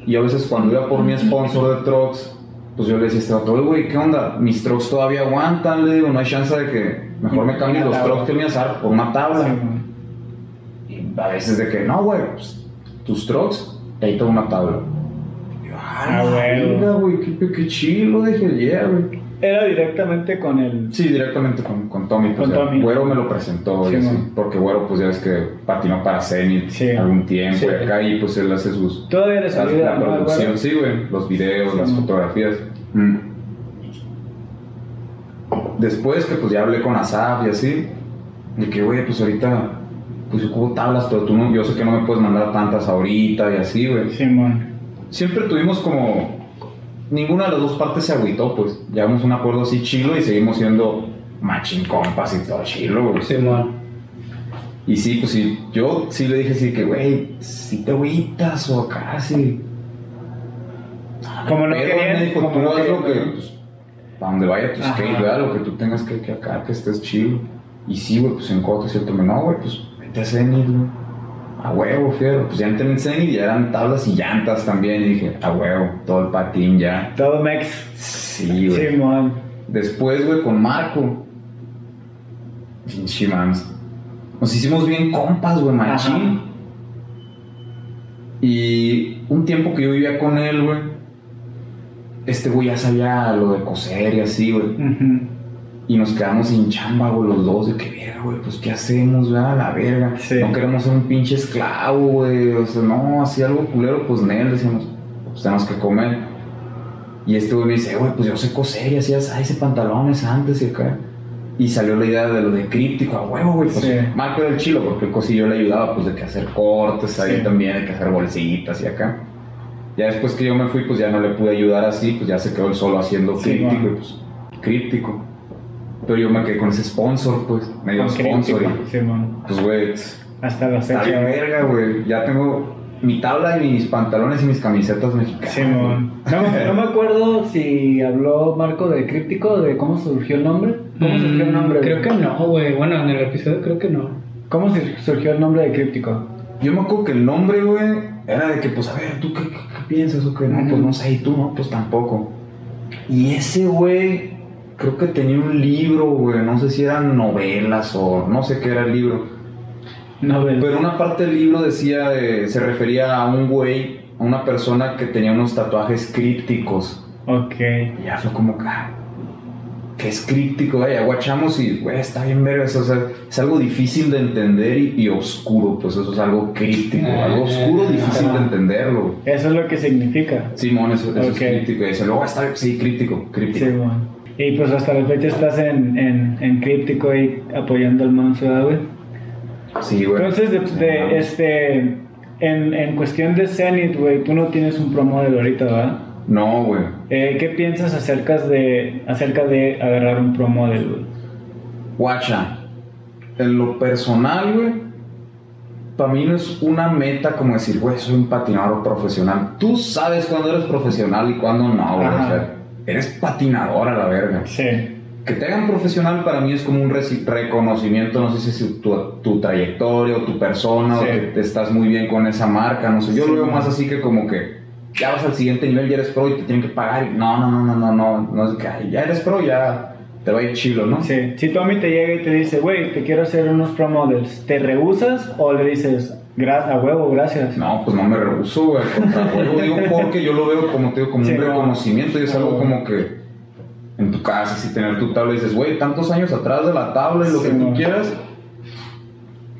Y a veces cuando iba por mi sponsor de trucks, pues yo le decía a este vato, "Oye, güey, ¿qué onda? Mis trucks todavía aguantan, le digo, no hay chance de que mejor me cambies Una los trucks que me asar por una tabla. Y a veces de que, no, güey, pues, tus trucks, y ahí tengo una tabla. Y yo, Ah, ah, güey. qué, qué chido, dije, yeah, güey. Era directamente con el. Sí, directamente con, con Tommy, pues Con ya, Tommy. Güero me lo presentó, Sí, y así, man. porque Güero, pues ya ves que patinó para Zenith Sí. algún tiempo, Sí. y acá, y pues él hace sus, Todavía les la, producción, sí, güey, los videos, Sí, las man. fotografías. Mm. Después que pues ya hablé con Asaf y así, de que, güey, pues ahorita, pues yo ocupo tablas, pero tú no, yo sé que no me puedes mandar tantas ahorita y así, güey. Simón. Siempre tuvimos como, ninguna de las dos partes se agüitó, pues, llevamos un acuerdo así chilo y seguimos siendo machín compas y todo chilo, güey. Simón. Y sí, pues sí, yo sí le dije así que, güey, si te agüitas o casi. Como no Pero querían, me dijo, como tú no haz lo que, pues, para donde vaya tu skate, ¿verdad? Lo que tú tengas que, que acá, que estés chido. Y sí, güey, pues en Coto, cierto, me no, güey, pues vete a Zenith, güey. A huevo, fiero. Pues ya entré en Zenith y ya eran tablas y llantas también. Y dije, a huevo, todo el patín ya. Todo Mex. Sí, güey. Simón. Después, güey, con Marco. Pinche. Nos hicimos bien compas, güey, machín. Ajá. Y un tiempo que yo vivía con él, güey. Este güey ya sabía lo de coser y así, güey. Ujú. Y nos quedamos sin chamba, güey, los dos. De que, verga, güey, pues ¿qué hacemos, güey? A la verga. Sí. No queremos ser un pinche esclavo, güey. O sea, no, así algo culero, pues Nel, decíamos, pues tenemos que comer. Y este güey me dice, güey, pues yo sé coser y hacía hice pantalones antes y acá. Y salió la idea de lo de críptico, a huevo, güey. Pues Sí. Marco del chilo, porque el cosillo le ayudaba, pues de que hacer cortes ahí Sí. también, de que hacer bolsitas y acá. Ya después que yo me fui, pues ya no le pude ayudar así, pues ya se quedó él solo haciendo críptico bueno. y pues críptico. Pero yo me quedé con ese sponsor, pues, medio Con sponsor. Y, Simón. pues, güey, Hasta la está fecha. güey. verga, güey. Ya tengo mi tabla y mis pantalones y mis camisetas mexicanas. Simón. No, me- (laughs) no me acuerdo si habló Marco de Críptico, de cómo surgió el nombre. ¿Cómo surgió el nombre? Mm, Creo güey? que no, güey. Bueno, en el episodio creo que no. ¿Cómo sur- surgió el nombre de Críptico? Yo me acuerdo que el nombre, güey, era de que, pues, a ver, ¿tú qué, qué- qué piensas o qué? No, pues no sé, y tú no, pues tampoco. Y ese, güey, creo que tenía un libro, güey, no sé si eran novelas o no sé qué era el libro. No, güey. Pero una parte del libro decía, de- se refería a un güey, a una persona que tenía unos tatuajes crípticos. Ok. Y ya fue como que, ah, que es críptico, güey, aguachamos y, güey, está bien verga, eso, o sea, es algo difícil de entender y, y oscuro, pues eso es algo críptico, Ah, algo oscuro, difícil de entenderlo. Eso es lo que significa. Simón, eso, eso Ok. es críptico, y dice, luego está, sí, críptico, críptico. Simón. Y pues hasta la fecha estás en, en, en Críptico y apoyando al Manso, ¿verdad, güey. Sí, güey. Entonces, de, de, este, en, en cuestión de Zenith, güey, tú no tienes un pro model ahorita, ¿verdad? No, güey. Eh, ¿Qué piensas acerca de, acerca de agarrar un pro model, güey? Guacha, en lo personal, güey, para mí no es una meta como decir, güey, soy un patinador profesional. Tú sabes cuándo eres profesional y cuándo no, güey. Ajá. O sea, eres patinador a la verga. Sí. Que te hagan profesional para mí es como un reconocimiento, no sé si es tu, tu trayectoria o tu persona Sí. o que te estás muy bien con esa marca, no sé. Yo Sí, lo veo man. más así que como que ya vas al siguiente nivel, ya eres pro y te tienen que pagar. y no, no, no, no, no, no, no es que ya eres pro, ya te va a ir chilo, ¿no? Sí. Si Tommy te llega y te dice, güey, te quiero hacer unos pro models, ¿te rehusas o le dices, "Gra- a huevo, gracias? No, pues no me rehuso, güey. contrario, Digo porque yo lo veo como, te digo, como Sí, un no. reconocimiento y es algo como que en tu casa, si tener tu tabla y dices, güey, tantos años atrás de la tabla y lo Sí, que tú no. quieras,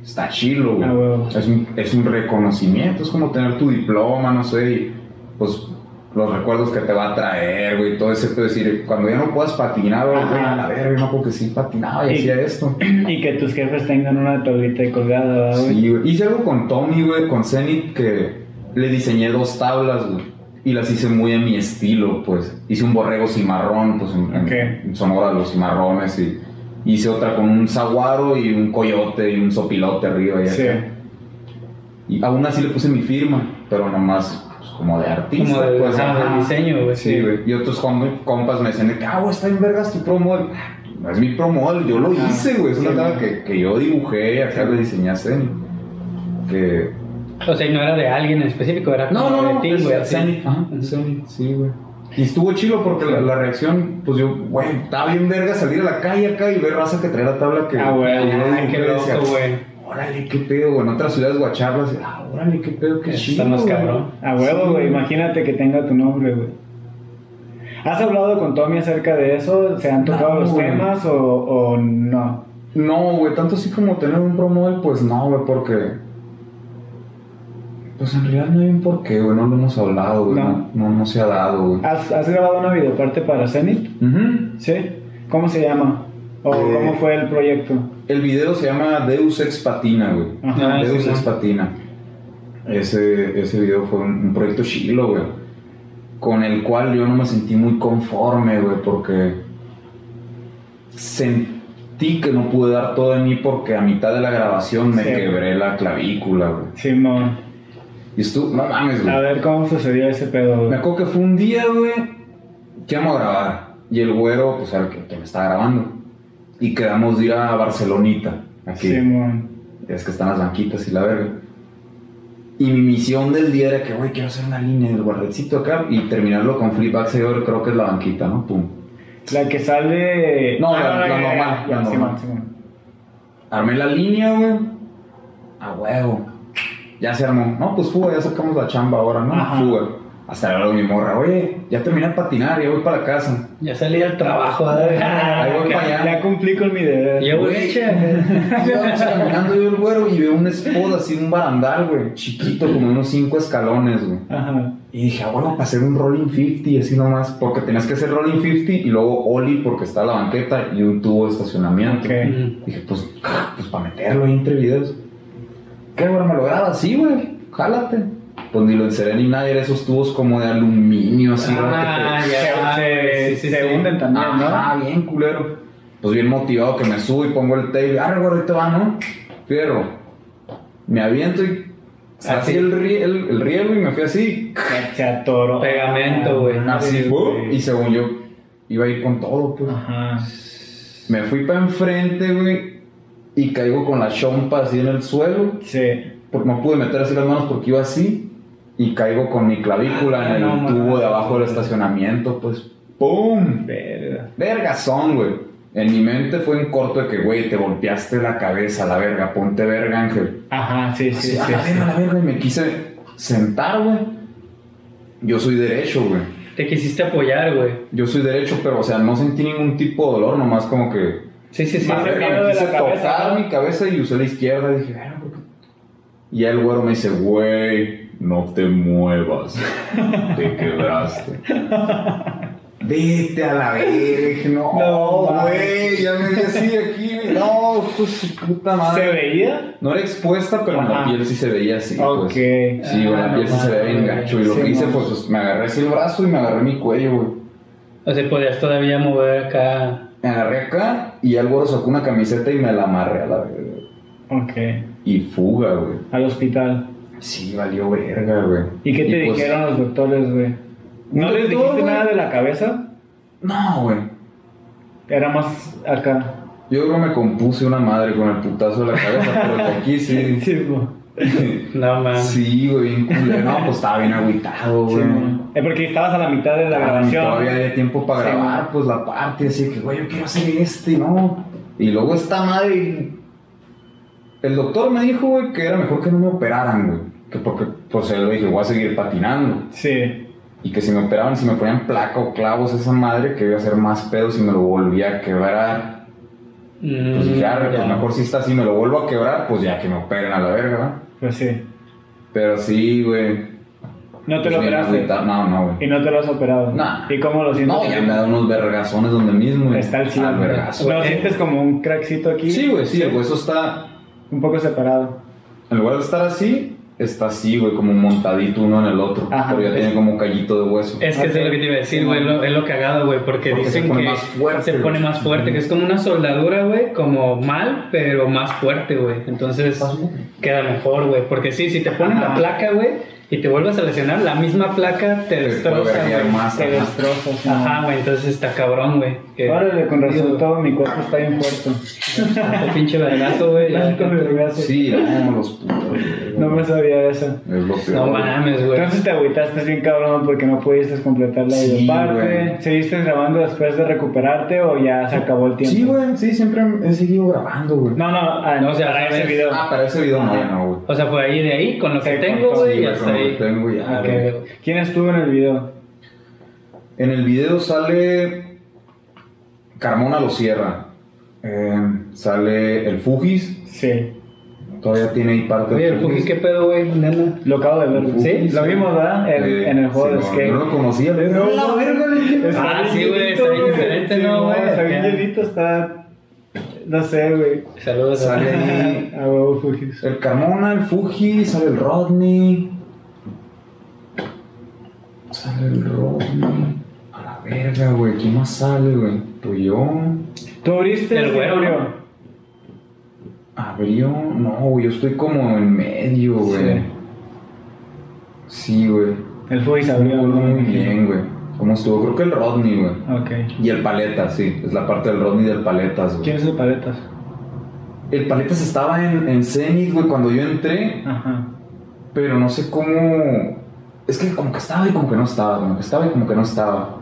está chilo, güey. Ah, es, un, es un reconocimiento, es como tener tu diploma, no sé, y pues los recuerdos que te va a traer, güey, todo ese pedo, decir, cuando ya no puedas patinar, güey, a la verga, no, porque sí patinaba y Y- hacía esto. (clears throat) Y que tus jefes tengan una tablita colgada, ¿verdad, güey? Sí, güey. Hice algo con Tommy, güey, con Zenith, que le diseñé dos tablas, güey. Y las hice muy en mi estilo, pues. Hice un borrego cimarrón, pues en, en- Ok. en Sonora, los cimarrones. Y hice otra con un saguaro y un coyote y un sopilote arriba. Y, Sí. acá. y aún así le puse mi firma, pero nomás como de artista. Como de, pues, de diseño, güey. Sí, güey. Y otros com- compas me decían, de que, ah, güey, está en vergas tu promo. No es mi promo, yo lo hice, güey. Es una güey. que, que yo dibujé, acá le diseñé a. Que O sea, y no era de alguien en específico, era no, no, de ti, güey. ajá. Zenith, sí, güey. Y estuvo chido porque la, la reacción, pues yo, güey, estaba bien verga salir a la calle acá y ver raza que traía la tabla que. Ah, güey, qué loco, güey. Órale, qué pedo, güey. En otras ciudades guacharlas, ah, órale, qué pedo, qué Está chido. más güey. cabrón. A huevo, Sí, güey, imagínate que tenga tu nombre, güey. ¿Has hablado con Tommy acerca de eso? ¿Se han tocado No, los güey. temas o, o no? No, güey, tanto así como tener un promo, pues no, güey, porque. Pues en realidad no hay un porqué, güey, no lo hemos hablado, güey. No. No, no, no se ha dado, güey. ¿Has, has grabado una videoparte para Zenith? ¿Sí? ¿Cómo se llama? ¿O Eh, cómo fue el proyecto? El video se llama Deus Ex Patina, güey. Ajá. Deus sí, Ex sí. Patina. Ese, ese video fue un, un proyecto chilo, güey. Con el cual yo no me sentí muy conforme, güey, porque sentí que no pude dar todo de mí porque a mitad de la grabación me Sí. quebré la clavícula, güey. Simón. Y estuvo, no mames, güey. A ver cómo sucedió ese pedo, Me güey. acuerdo que fue un día, güey, que a grabar. Y el güero, pues el que, que me estaba grabando. Y quedamos de ir a Barcelonita, aquí. Simón. Es que están las banquitas y la verga. Y mi misión del día era que, güey, quiero hacer una línea del guardecito acá y terminarlo con flip back seguidor, creo que es la banquita, ¿no? Pum. La que sale. No, la- ya, la ya, normal, ya, la Simón, normal. Simón. Armé la línea, güey. A huevo. Ya se armó. No, pues fuga, ya sacamos la chamba ahora, ¿no? Ajá. Fuga. Hasta luego mi morra, oye, ya terminé de patinar, ya voy para la casa. Ya salí del trabajo. (laughs) Ahí voy para allá. Ya cumplí con mi deber. Ya voy. Íbamos caminando yo el güero y veo un spot así, un barandal, güey, chiquito, como unos cinco escalones, güey. Ajá. Y dije, ah, bueno, para hacer un rolling 50, así nomás, porque tenías que hacer rolling 50 y luego ollie porque está la banqueta y un tubo de estacionamiento. Dije, pues, pues para meterlo ahí entre videos. ¿Qué, güey? ¿Me lo grabas? Sí, güey, jálate. Pues ni lo enceré ni nada, eran esos tubos como de aluminio, así, güey, que te- Ah, Se, se, sí, sí, se sí. hunden también, Ajá, ¿no? bien culero. Pues bien motivado que me subo y pongo el tape. Güey, ahorita va, ¿no? Fierro. Me aviento y Ah, así sí. el, rie- el, el riego y me fui así. Se, atoró. Pegamento, güey. Así, güey. uh, y según yo, iba a ir con todo, pues. Ajá. Me fui para enfrente, güey, y caigo con la chompa así en el suelo. Sí. Porque no pude meter así las manos porque iba así. Y caigo con mi clavícula en el No, tubo de abajo del estacionamiento, pues. ¡Pum! Verga. Vergazón, güey. En mi mente fue un corto de que, güey, te golpeaste la cabeza, la verga, ponte verga, Ángel. Ajá, sí, sí, Así, sí. a la sí. verga, a la verga, y me quise sentar, güey. Yo soy derecho, güey. Te quisiste apoyar, güey. Yo soy derecho, pero, o sea, no sentí ningún tipo de dolor, nomás como que. Sí, sí, sí. Más Verga, me de quise la cabeza, tocar ¿no? mi cabeza y usé la izquierda y dije, verga, ¿por qué? Y ya el güero me dice, güey, no te muevas. te quebraste. Vete a la verga. No, No, güey, ya me vi así aquí. No, pues su puta ¿Se madre. veía? No era expuesta, pero en la Ajá. piel sí se veía así. Ok. Pues. Sí, güey, la Ah, piel sí no se veía bien gacho. Y lo Sí, que hice fue, pues, me agarré así el brazo y me agarré mi cuello, güey. O sea, podías todavía mover acá. Me agarré acá y el güero sacó una camiseta y me la amarré a la verga. Ok. Y fuga, güey. Al hospital. Sí, valió verga, güey. ¿Y qué te pues, dijeron los doctores, güey? ¿No les doctor, dijiste güey. nada de la cabeza? No, güey. Era más acá. Yo creo que me compuse una madre con el putazo de la cabeza, pero de aquí sí. (laughs) Sí, güey. (laughs) No, man. Sí, güey, bien culero. No, pues estaba bien agüitado, Sí, güey. güey. Es porque estabas a la mitad de la Ah, grabación. Todavía había tiempo para Sí, grabar, pues la parte, así que, güey, yo quiero hacer este, ¿no? Y luego esta madre. El doctor me dijo, güey, que era mejor que no me operaran, güey. Que porque, pues él le dije, voy a seguir patinando. Sí. Y que si me operaban, si me ponían placa o clavos, esa madre, que iba a hacer más pedo si me lo volvía a quebrar. Mm, Pues dije, "Arre, pues ya. mejor si está así, me lo vuelvo a quebrar, pues ya que me operen a la verga, ¿verdad? Pues sí. Pero sí, güey. No te Pues lo operaste. No, no, güey. Y no te lo has operado. Nah. ¿Y cómo lo sientes? No, ya me da unos vergazones donde mismo. güey. Está el Al cielo. vergazo. ¿Lo sientes como un crackcito aquí? Sí, güey, sí, el hueso está. Un poco separado. En lugar de estar así, está así, güey, como montadito uno en el otro. Ajá. pero ya tiene como un callito de hueso. Es que es lo que te iba a decir, güey. lo- Es lo cagado, güey. Porque, Porque dicen se pone que más fuerte, se pone más fuerte. Que es como una soldadura, güey. Como mal, pero más fuerte, güey. Entonces queda mejor, güey. Porque sí, si te ponen Ajá. la placa, güey. Y te vuelves a lesionar, la misma placa te destroza, güey. más. Te destrozas. ¿no? Ajá, güey. Entonces está cabrón, güey. Órale, con razón todo mi cuerpo está bien fuerte. Tanto pinche vergazo, güey. (laughs) Sí, no, los putos. güey. No me sabía eso. Es lo peor. No mames, güey. Entonces te agüitaste bien cabrón porque no pudiste completar la Sí, güey. ¿Seguiste grabando después de recuperarte o ya se acabó el tiempo? Sí, güey, sí, siempre he seguido grabando, güey. No, no, ah, No, o sea, para ese video. Ah, para ese video no, ya no, güey. O sea, fue ahí de ahí, con lo que tengo, güey, y hasta ahí. Que tengo ya, Ok, güey. güey. ¿Quién estuvo en el video? En el video sale Carmona lo cierra. Eh, sale el Fugis. Sí. Todavía tiene ahí parte Oye, el Fuji, ¿qué pedo, güey? Nena. Lo acabo de ver. Ujú. Sí, lo vimos, ¿verdad? En, Eh, en el juego sí, de no, skate. Yo no lo conocía, le No, la verga, Ah, sí, güey, está bien güey. diferente, Sí, ¿no, güey? Está bien llenito, está. No sé, güey. Saludos a Sale ahí (laughs) A huevo, Fujis. el Carmona, el Fuji, sale el Rodney. Sale el Rodney. A la verga, güey. ¿Quién más sale, güey? Yo. ¿Tú abriste El video? ¿no? Abrió. No, güey. Yo estoy como en medio, güey. Sí, güey. El Fujis No abrió. me acuerdo muy bien, güey. ¿Cómo estuvo? Creo que el Rodney, güey. Ok. Y el Paletas, sí. Es la parte del Rodney y del Paletas, güey. ¿Quién es el Paletas? El Paletas estaba en, en Zenith, güey, cuando yo entré. Ajá. Pero no sé cómo. Es que como que estaba y como que no estaba. Como que estaba y como que no estaba.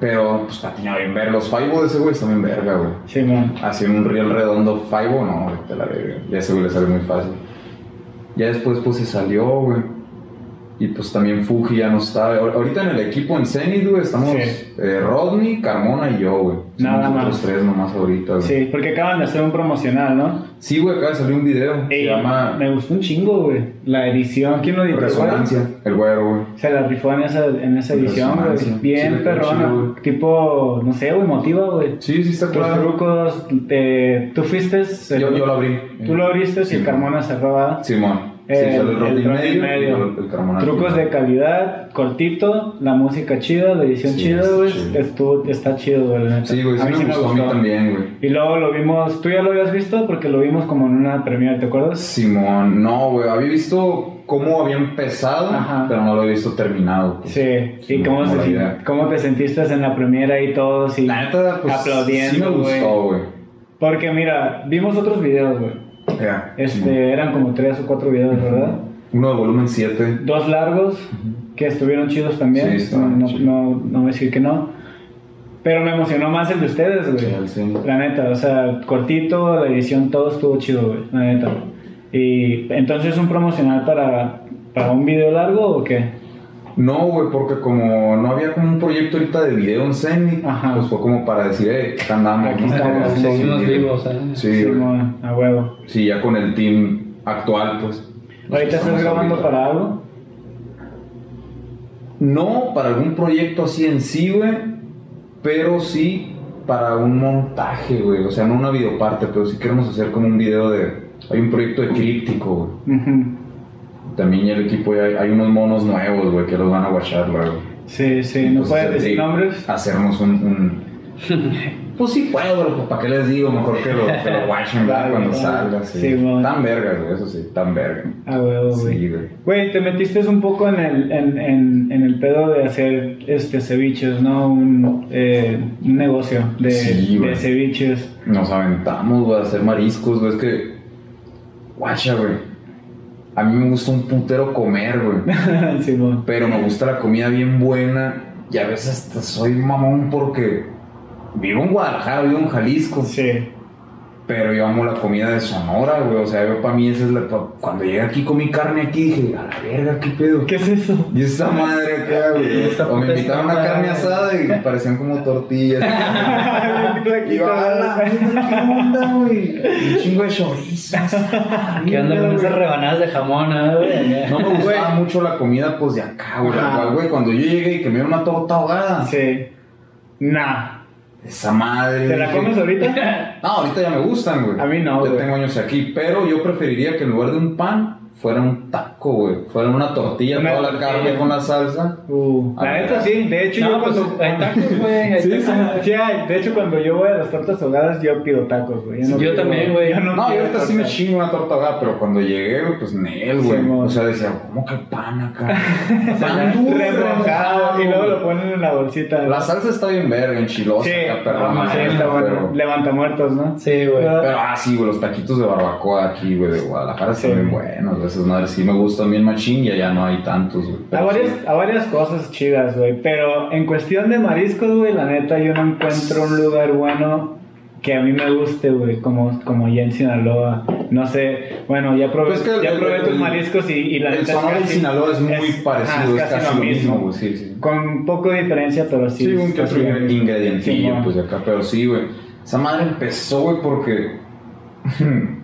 Pero, pues patinaba bien ver. Los Five de ese güey están bien verga, güey. Sí, man. Así en un riel redondo Five, no, güey, te la verga. Ya ese güey le sale muy fácil. Ya después, pues se salió, güey. Y pues también Fuji ya no está. Ahor- Ahorita en el equipo en Zenith, güey, estamos Sí. eh, Rodney, Carmona y yo, güey. Nada más. tres nomás ahorita, güey. Sí, porque acaban de hacer un promocional, ¿no? Sí, güey, acaba de salir un video. Ey, se llama Me gustó un chingo, güey. La edición, ¿quién lo editó? Resonancia, el güero, güey. Se la rifó en esa, en esa edición, güey. Bien Sí, perrona. chido, tipo, no sé, güey, motiva, güey. Sí, sí, está claro. trucos, te- tú fuiste. Yo, yo lo abrí. Tú lo abriste y Carmona cerraba. Simón. Sí, El- el Rodney medio, medio. y el, el Trucos de calidad, cortito, la música chida, la edición Sí, chida, güey. Estuvo- Está chido, güey. la neta. Sí, güey, sí A mí me sí gustó a mí también, güey. Y luego lo vimos, tú ya lo habías visto porque lo vimos como en una premiere, ¿te acuerdas? Simón, no, güey, había visto cómo había empezado, Ajá. pero no lo había visto terminado. pues. Sí, ¿y cómo, se- cómo te sentiste en la premiera y todos? Y La neta, pues, aplaudiendo, sí me gustó, güey. Porque mira, vimos otros videos, güey. Ya, Este, eran como tres o cuatro videos, ¿verdad? Uno de volumen 7. Dos largos, que estuvieron chidos también. Sí, no, no, no, no voy a decir que no. Pero me emocionó más el de ustedes, güey. Sí, cien. La neta, o sea, cortito, la edición, todo estuvo chido, güey. La neta. Y entonces, ¿un promocional para, para un video largo o qué? No, güey, porque como no había como un proyecto ahorita de video en Ajá. pues fue como para decir, eh, andamos. Aquí estamos, Sí, Seguimos sí, vivos, ¿eh? Sí, a huevo. Sí, ya con el team actual, pues. ¿Ahorita estás grabando ahorita. para algo? No para algún proyecto así en sí, güey, pero sí para un montaje, güey. O sea, no una videoparte, pero sí queremos hacer como un video de... Hay un proyecto de críptico, güey. Ujú. También el equipo, hay, hay unos monos nuevos, güey, que los van a watchar luego. Sí, sí, ¿no puedes decir nombres? Hacernos un... un- (laughs) pues sí puedo, ¿para qué les digo? Mejor que lo, que lo watchen, ¿verdad? Claro, Cuando claro. salga, sí. Sí, tan vergas, güey, eso sí, tan verga. A huevo, güey. Sí, güey. Güey, te metiste un poco en el, en, en, en el pedo de hacer este ceviches, ¿no? Un, eh, un negocio de, Sí, güey. de ceviches. Nos aventamos, güey, a hacer mariscos, güey. Es que. Guacha, güey. A mí me gusta un putero comer, güey. (laughs) Pero me gusta la comida bien buena. Y a veces hasta soy mamón porque. Vivo en Guadalajara, vivo en Jalisco. Sí. Pero yo amo la comida de Sonora, güey. O sea, yo para mí esa es la. Cuando llegué aquí con mi carne aquí, dije, a la verga, ¿qué pedo? ¿Qué es eso? Y esta madre acá, güey. O me invitaron a carne asada y me parecían como tortillas. (laughs) Y yo, a la ¿qué onda, güey? Un chingo de chorizos. ¿Qué onda con esas rebanadas de jamón, eh, güey? No me gustaba mucho la comida, pues, de acá, güey. Cuando yo llegué y que me dieron una torta ahogada. Sí. Nah. Esa madre. ¿Te la comes ahorita? (laughs) No, ahorita ya me gustan, güey. A mí no, Ya güey. tengo años aquí. Pero yo preferiría que en lugar de un pan, fuera un taco, güey. Fuera una tortilla, Una toda la tortilla. carne con la salsa. Uh, la ver. neta sí, de hecho yo No, pues cuando... hay tacos, güey. hay Sí, tacos. sí, sí hay. De hecho, cuando yo voy a las tortas ahogadas, yo pido tacos, güey. no Yo pido- también, güey. yo No, yo pido ahorita sí me tortas. chingo una torta ahogada, pero cuando llegué, güey, pues Nel, güey. Sí, mon. o sea, decía, ¿cómo que pan acá? (laughs) Pan duro, remojado, y luego lo ponen en la bolsita. La salsa está bien verga, enchilosa, Sí, acá, sí, está bueno. pero, Levanta muertos, ¿no? Sí, güey. pero, ah, sí, güey, los taquitos de barbacoa aquí, güey, de Guadalajara Sí. están bien buenos, güey, esas madres sí me gustan bien machín y allá no hay tantos, güey. A varias, sí. a varias cosas chidas, güey. Pero en cuestión de mariscos, güey, la neta, yo no encuentro un lugar bueno que a mí me guste, güey, como, como ya en Sinaloa. No sé, bueno, ya probé, Pues que el- ya el- probé el- tus mariscos y, y la El neta es Sonora casi- Sinaloa es muy es- parecido, ajá, es casi lo mismo, güey, sí, sí. Con un poco de diferencia, pero sí. Sí, un que otro ingredientillo, Simón. pues de acá, pero sí, güey. Esa madre empezó, güey, porque. (laughs) (laughs)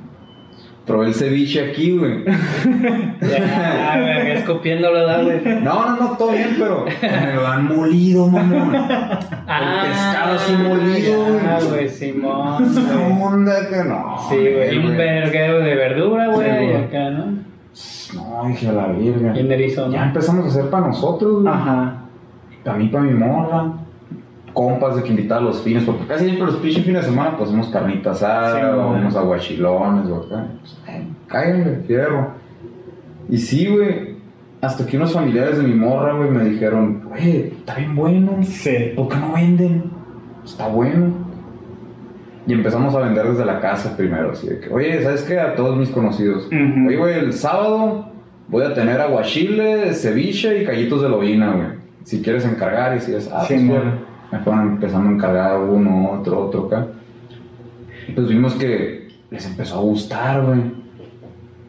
Probé el ceviche aquí, güey. (laughs) Ya, güey, escupiéndolo, da, güey. No, no, no, todo bien, pero me lo dan molido, mamón. Ah, pescado así molido, güey. Ah, güey, Simón. Que no. Sí, güey. Un verguero de verdura, güey. acá, ¿no? No, dije a la virgen. ¿no? Ya empezamos a hacer para nosotros, güey. Ajá. Para mí, para mi morra. Compas de que invitar a los fines, porque casi siempre los pinches fines de semana, pues hacemos carnitas asada, Sí, o unos aguachilones, o acá. Pues, cáiganle, fierro. Y sí, güey. Hasta que unos familiares de mi morra, güey, me dijeron, güey, está bien bueno. Sí. ¿Por qué no venden? Está bueno. Y empezamos a vender desde la casa primero, así de que, oye, ¿sabes qué? A todos mis conocidos. Ujú. Oye, güey, el sábado voy a tener aguachile, ceviche y callitos de lobina, güey. Si quieres encargar y si es, ah, Sí, pues. Me fueron empezando a encargar uno, otro, otro acá. Y pues vimos que les empezó a gustar, güey.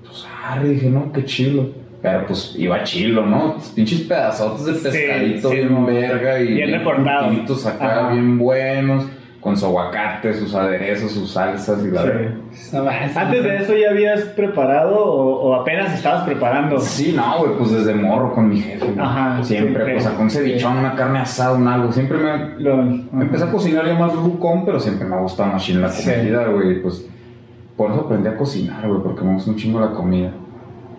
Pues, ah, dije, no, qué chido. Pero pues iba chilo, ¿no? Pinches pedazotes de Sí, pescadito sí, bien no. verga y Bien curtiditos acá Ajá. bien buenos, con su aguacate, sus aderezos, sus salsas y la Sí. Antes de eso ya habías preparado o, o apenas estabas preparando. Sí, no, güey, pues desde morro con mi jefe. güey. Ajá, Siempre, siempre. pues, con cevichón, una carne asada, un algo. Siempre me, Lo- Empecé a cocinar ya más rucón, pero siempre me ha gustado más la comida, güey. Pues por eso aprendí a cocinar, güey, porque me gusta un chingo la comida.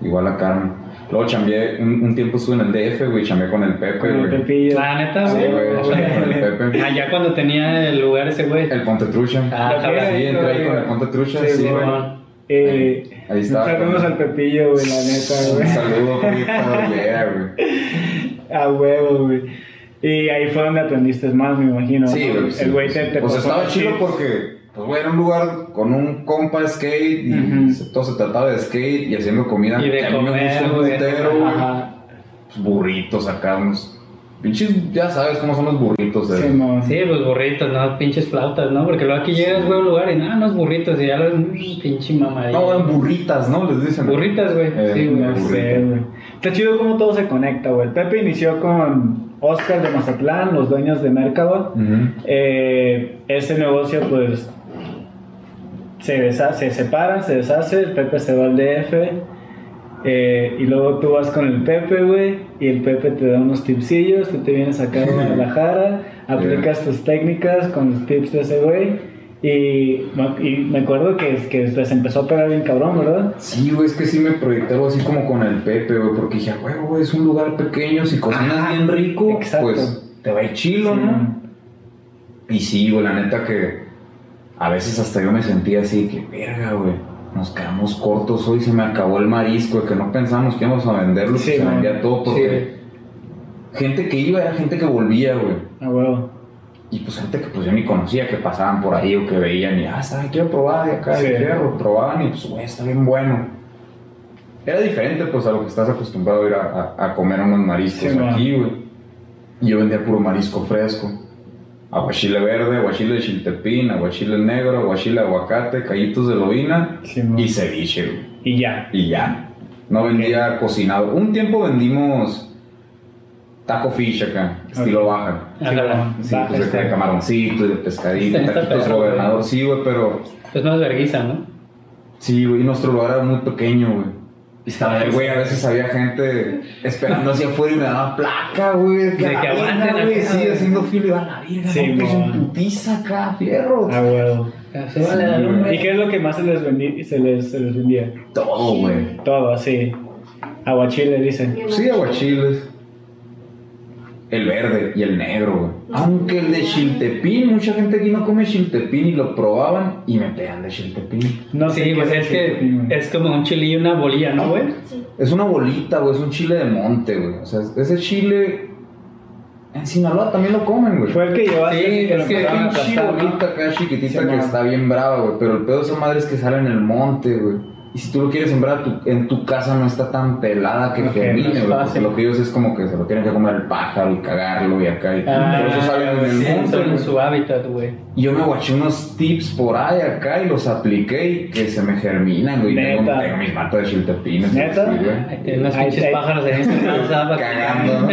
Igual la carne. Luego chambeé, un, un tiempo estuve en el DF, güey, chambeé con el Pepe, con el güey. pepillo. La neta, Sí, güey. güey, chambeé con el Pepe. Ah, ya cuando tenía el lugar ese güey. El Ponte Trucha. Ah, sí, ahí entré ahí con el Ponte Trucha, Sí, sí, güey. Eh, Ahí está. Saludos al Pepillo, güey, la neta, Un güey. saludo, güey, güey. (laughs) A huevo, güey. Y ahí fue donde aprendiste más, me imagino. Sí, güey. sí, El güey sí. te, te Pues estaba chido porque, pues, güey, era un lugar con un compa skate y todo se trataba de skate y haciendo comida. Y de que a mí me comer, gusta un putero. Pues, burritos acá, unos. Pinches, ya sabes cómo son los burritos de. Sí, no. Sí, pues burritos, no pinches flautas, ¿no? Porque luego aquí llegas, güey, a un lugar y nada, unos burritos y ya los mm, pinche mamadilla. no, eran burritas, ¿no? Les dicen. Burritas, güey. Eh, sí, güey. Está chido cómo todo se conecta, güey. El Pepe inició con Oscar de Mazatlán, los dueños de Mercado. Ujú. Eh, ese negocio, pues, se, desha- se separa, se deshace. El Pepe se va al DF. eh, y luego tú vas con el Pepe, güey. Y el Pepe te da unos tipsillos. Tú te vienes acá a (laughs) Guadalajara. aplicas tus técnicas con los tips de ese güey. Y, me- y me acuerdo que, que después empezó a pegar bien cabrón, ¿verdad? Sí, güey, es que sí me proyecté algo así como con el Pepe, güey, porque dije, güey, güey, es un lugar pequeño, si cocinas bien rico, exacto. pues te va a ir chilo, Sí, ¿no? Y sí, güey, la neta que a veces hasta yo me sentía así, que verga, güey. Nos quedamos cortos hoy, se me acabó el marisco, que no pensamos que íbamos a venderlo, Sí, que se vendía todo, porque gente que iba era gente que volvía, güey. Ah. Y pues gente que pues yo ni conocía, que pasaban por ahí o que veían y, ah, está, quiero probar de acá, Sí. de fierro, probaban y pues, güey, está bien bueno. Era diferente pues a lo que estás acostumbrado a ir a, a- a comer unos mariscos Sí, aquí, güey. Y yo vendía puro marisco fresco. Aguachile verde, aguachile de chiltepín, aguachile negro, aguachile de aguacate, callitos de lobina Sí, y ceviche, güey. Y ya. Y ya. No vendía cocinado. Un tiempo vendimos taco fish acá, estilo Ok. baja. Ajá. Sí, Va, pues de, este, de camaroncito y de pescadito, Está- está taquitos perro, gobernador, sí, güey, pero Es más verguiza, ¿no? sí, güey, y nuestro lugar era muy pequeño, güey. Y estaba ahí, güey, a veces había gente esperando hacia afuera y me daba placa, güey. De que aguanten güey, sí, haciendo filo y a la verga, Sí, mon. en putiza acá, fierro. Ah, huevo. Se vale la Sí, luz, güey. ¿Y qué es lo que más se les, vendí- se les, se les vendía? Todo, güey. Todo, así. Aguachile, dicen. Sí, aguachiles. El verde y el negro, güey. Aunque el de chiltepín, mucha gente aquí no come chiltepín y lo probaban y me pegan de chiltepín. No sé Sí, qué pues es que chiltepín, es como un chilillo y una bolilla, ¿no, güey? Sí. Es una bolita, güey, es un chile de monte, güey. O sea, ese chile en Sinaloa también lo comen, güey. Fue el que llevaste Sí, que es que a Una bolita acá chiquitita Sí, que man. está bien brava, güey. Pero el pedo de esa madre es que sale en el monte, güey. Y si tú lo quieres sembrar tu- en tu casa no está tan pelada que germine, no. Porque lo que ellos es como que se lo tienen que comer el pájaro y cagarlo y acá. Y Ah, por eso salen en el sí, son en su hábitat, güey. Y yo me guaché unos tips por ahí acá y los apliqué y que se me germinan, güey. Y Tengo, tengo mis matas de chiltepines. ¿Neta? sí, güey. Tienen unos pinches pájaros encerrados, (laughs) ¿sabes? Cagando, ¿no?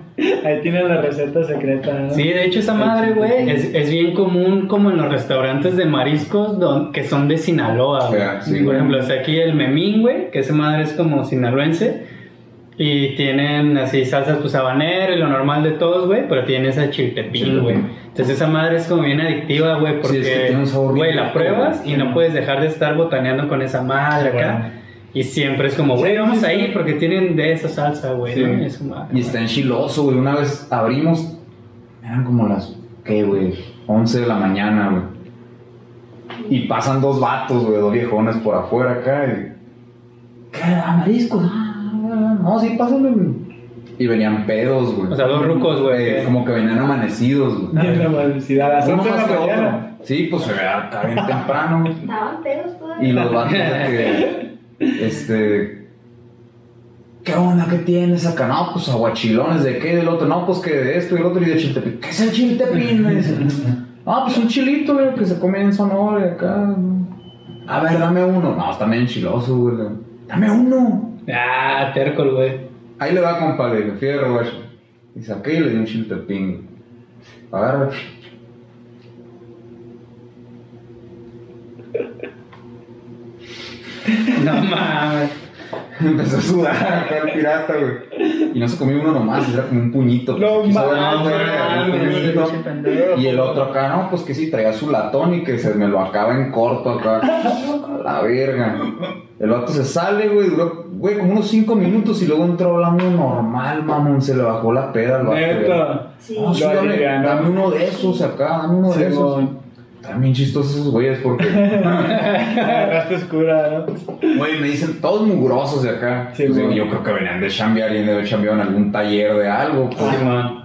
(laughs) Ahí tienen la receta secreta. ¿no? Sí, de hecho esa madre, güey, es, es bien común como en los restaurantes de mariscos don- que son de Sinaloa, güey. Ya, sí, Por güey. ejemplo, está aquí el memín, güey, que esa madre es como sinaloense. Y tienen así salsas pues habanero y lo normal de todos, güey, pero tiene esa chiltepín, güey. Entonces esa madre es como bien adictiva, güey, Sí, porque, es que tiene un sabor bien güey, la pruebas güey. y no puedes dejar de estar botaneando con esa madre Bueno. Y siempre es como, güey, Sí, vamos sí, ahí porque tienen de esa salsa, güey, Sí. ¿no? Y esa madre, Y está enchiloso, güey. Una vez abrimos, eran como las, ¿qué, güey? 11 de la mañana, güey. Y pasan dos vatos, güey, dos viejones por afuera acá. Y, ¿Qué? ¿Ah, mariscos? Ah, no, sí, pásenle. Y venían pedos, güey. O sea, dos rucos, güey. Eh, como que venían amanecidos, güey. Uno 11 de más la que mañana. otro. Sí, pues se ve acá bien temprano. Estaban pedos todavía. Y los vatos que, (laughs) este, ¿qué onda? ¿Qué tienes acá? No, pues aguachilones, ¿de qué? Del otro, no, pues que de esto y el otro y de chiltepín. ¿Qué es el chiltepín? Me dicen. (laughs) Ah, pues un chilito, güey, que se come en Sonora y acá. A ver, dame uno. No, está medio enchiloso, güey. dame uno. Ah, terco el güey. Ahí le va, compa, le fierro, güey. Y saqué y le di un chiltepín. Agarra. No mames. Empezó a sudar acá el pirata, güey. Y no se comió uno nomás, era como un puñito. No ver mames. Y el otro acá, no, pues que sí, traía su latón y que se me lo acaba en corto acá. A la verga. El vato se sale, güey, duró, güey, como unos 5 minutos y luego entró hablando normal, mamón. Se le bajó la peda al vato. Neta. Sí. No, sí, dame, dame uno de esos acá, dame uno de esos. Simón. También chistosos esos güeyes porque, (laughs) Agarraste oscura, ¿no? güey, me dicen todos mugrosos de acá. Sí, Pues, yo creo que venían de chambear y de haber chambeado en algún taller de algo. Pues, Simón.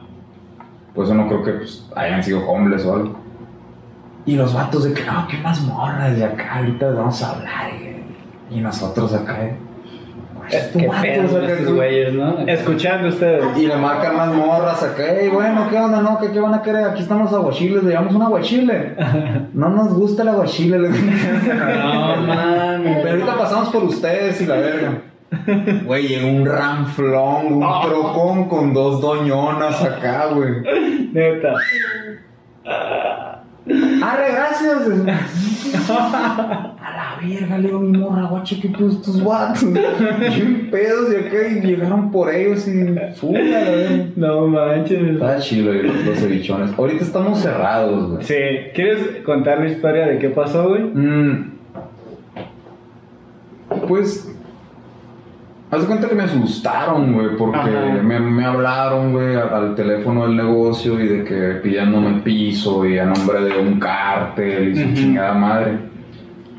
pues eso no creo que pues, hayan sido homeless o algo. Y los vatos de que, no, que unas morras de acá, ahorita vamos a hablar. Y, y nosotros acá, eh. "Pues, tú Qué vatos pedo estos tú". güeyes, ¿no? Escuchando ustedes. Y le marcan las morras acá, hey, bueno, ¿qué onda? No, ¿qué, qué van a querer? Aquí estamos aguachiles, le llevamos un aguachile. (laughs) No nos gusta el aguachile. le No mames. Pero ahorita pasamos por ustedes y la verga. Güey, llegó un ranflón, un trocón con dos doñonas acá, güey. Neta. Arre, gracias. A la verga, le digo mi morra, guache, que tú estos vatos. Bien pedos de acá y llegaron por ellos y fuga, la verga. No manches. Está chido eh, los, los cevichones. Ahorita estamos cerrados, güey. Sí, ¿quieres contar la historia de qué pasó, güey? Mm. Pues. Haz de cuenta que me asustaron, güey, porque me, me hablaron, güey, al, al teléfono del negocio y de que pidiéndome piso y a nombre de un cártel y su chingada madre.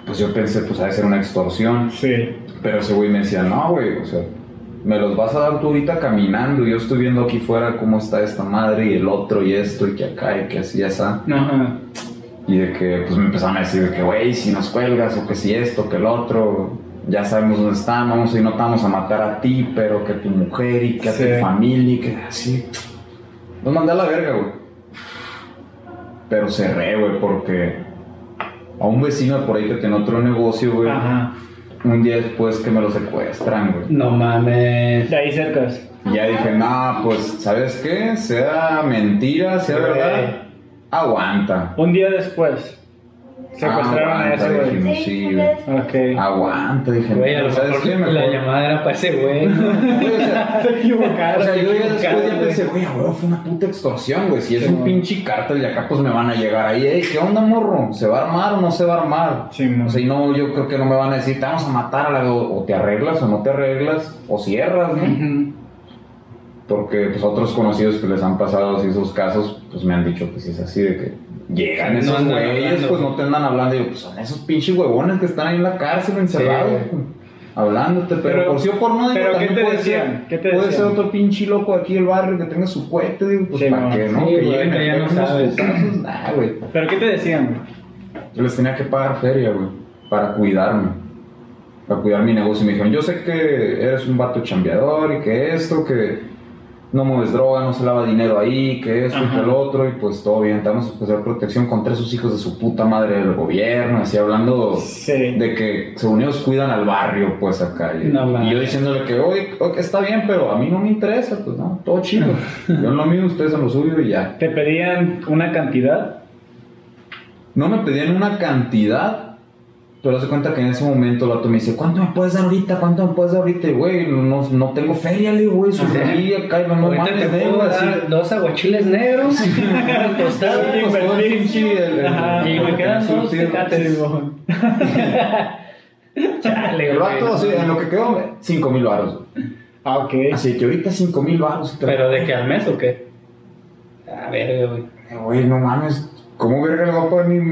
Pues yo pensé, pues, ha de ser una extorsión. Sí. Pero ese güey me decía, no, güey, o sea, me los vas a dar tú ahorita caminando. Yo estoy viendo aquí fuera cómo está esta madre y el otro y esto y que acá y que así y así. Ajá. Y de que pues me empezaron a decir de que, güey, si nos cuelgas o que si esto, que el otro, ya sabemos dónde estamos y no te vamos a matar a ti, pero que tu mujer y que a Sí. tu familia y que así. Nos mandé a la verga, güey. Pero cerré, güey, porque a un vecino por ahí que tiene otro negocio, güey, Ajá. un día después que me lo secuestran, güey. No mames. De ahí cercas. Y ya dije, nah, pues, ¿sabes qué? Sea mentira, sea verdad, aguanta. Un día después. Secuestraron a Aguanta, ese güey. sí, güey. Ok. Aguanta, dije, Güey, a lo ¿sabes mejor qué? la llamada era para ese güey. Güey, o sea, (laughs) Se equivocaron. o sea, yo ya después ya pensé, güey, a huevo, fue una puta extorsión, güey. Si es un pinche cártel de acá, pues me van a llegar ahí. Ey, ¿qué onda, morro? ¿Se va a armar o no se va a armar? Sí. O sea, y no, yo creo que no me van a decir, te vamos a matar a la... O te arreglas o no te arreglas, o cierras, ¿no? Porque, pues, otros conocidos que les han pasado así esos casos, pues, me han dicho que si es así, de que llegan No esos güeyes, hablando. pues, no te andan hablando. Yo, pues, son esos pinches huevones que están ahí en la cárcel encerrados. güey. pues, Hablándote, pero, Pero- por sí o por no, digo, pero ¿qué te puede decían? ser- ¿Qué te puede decían? ser otro pinche loco aquí del barrio que tenga su cohete, digo, pues Sí, para mo. qué, ¿no? Sí, que lleguen que ya no sabes. putazos, nah, güey. ¿Pero qué te decían, güey? Yo les tenía que pagar feria, güey, para cuidarme. Para cuidar mi negocio. Y me dijeron, yo sé que eres un vato chambeador y que esto, que no mueves droga, no se lava dinero ahí, que esto y Ajá. que el otro, y pues todo bien, a ofrecer protección contra esos hijos de su puta madre del gobierno, así hablando Sí. de que según ellos cuidan al barrio, pues acá. Y, No y yo diciéndole que, oye, ok, está bien, pero a mí no me interesa, pues no, todo chido. (laughs) yo en lo mío, ustedes en lo suyo y ya. ¿Te pedían una cantidad? No me pedían una cantidad, pero se cuenta que en ese momento el vato me dice, ¿cuánto me puedes dar ahorita? ¿Cuánto me puedes dar ahorita? Y güey, no, no tengo feria, le güey, subí acá y no, mames, te puedo así. dar dos aguachiles negros, (laughs) un tostado, Sí, todo el invertí. pinche, el- el- Ajá. y me quedan dos tecates. (laughs) Chale, El vato, así, en lo que quedó, 5 mil baros. Ah, ok. Así que ahorita 5 mil baros. ¿Pero de qué al mes o qué? A ver, güey. Güey, no mames, ¿cómo verga le va a poner.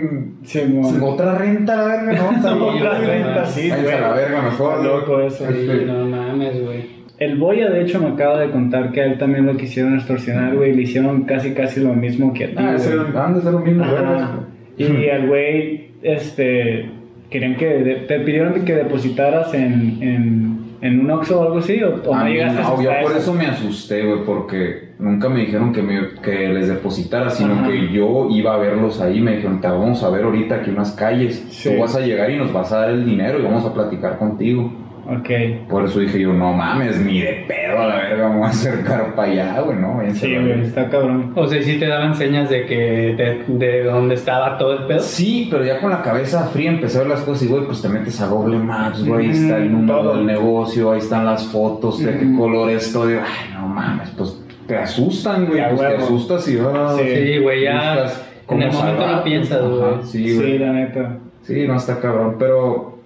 Simón. sin otra renta la verga? No, bien. Otra güey, renta, sí, güey. la verga mejor. Loco eso. Sí, no mames, güey. El Boya, de hecho, me acaba de contar que a él también lo quisieron extorsionar, güey. Le hicieron casi, casi lo mismo que a ti, Ah, ese- güey. han de ser los mismos Ajá. vergas. Y al güey, este, querían que, de- te pidieron que depositaras en, en, en un Oxxo o algo así, o, o no llegaste no, yo por eso me asusté, güey, porque nunca me dijeron que, me, que les depositara, sino Ajá. que yo iba a verlos ahí. Me dijeron, te vamos a ver ahorita aquí en las calles. Sí. Tú vas a llegar y nos vas a dar el dinero y vamos a platicar contigo. Ok. Por eso dije yo, no mames, ni de pedo a la verga, vamos a acercar para allá, güey, ¿no? Váyanse Sí, güey, está cabrón. O sea, sí te daban señas de que de, de dónde estaba todo el pedo. Sí, pero ya con la cabeza fría empecé a ver las cosas y, güey, pues te metes a Google Maps, güey, ahí Mm, está el número todo. del negocio, ahí están las fotos, de qué Mm. color es todo. y, Ay, no mames, pues te asustan, güey, pues te asustas y vas. Sí. Sí, güey, ya en el momento salvar, no piensas, güey. Sí, Sí, güey. la neta. Sí, no está cabrón, pero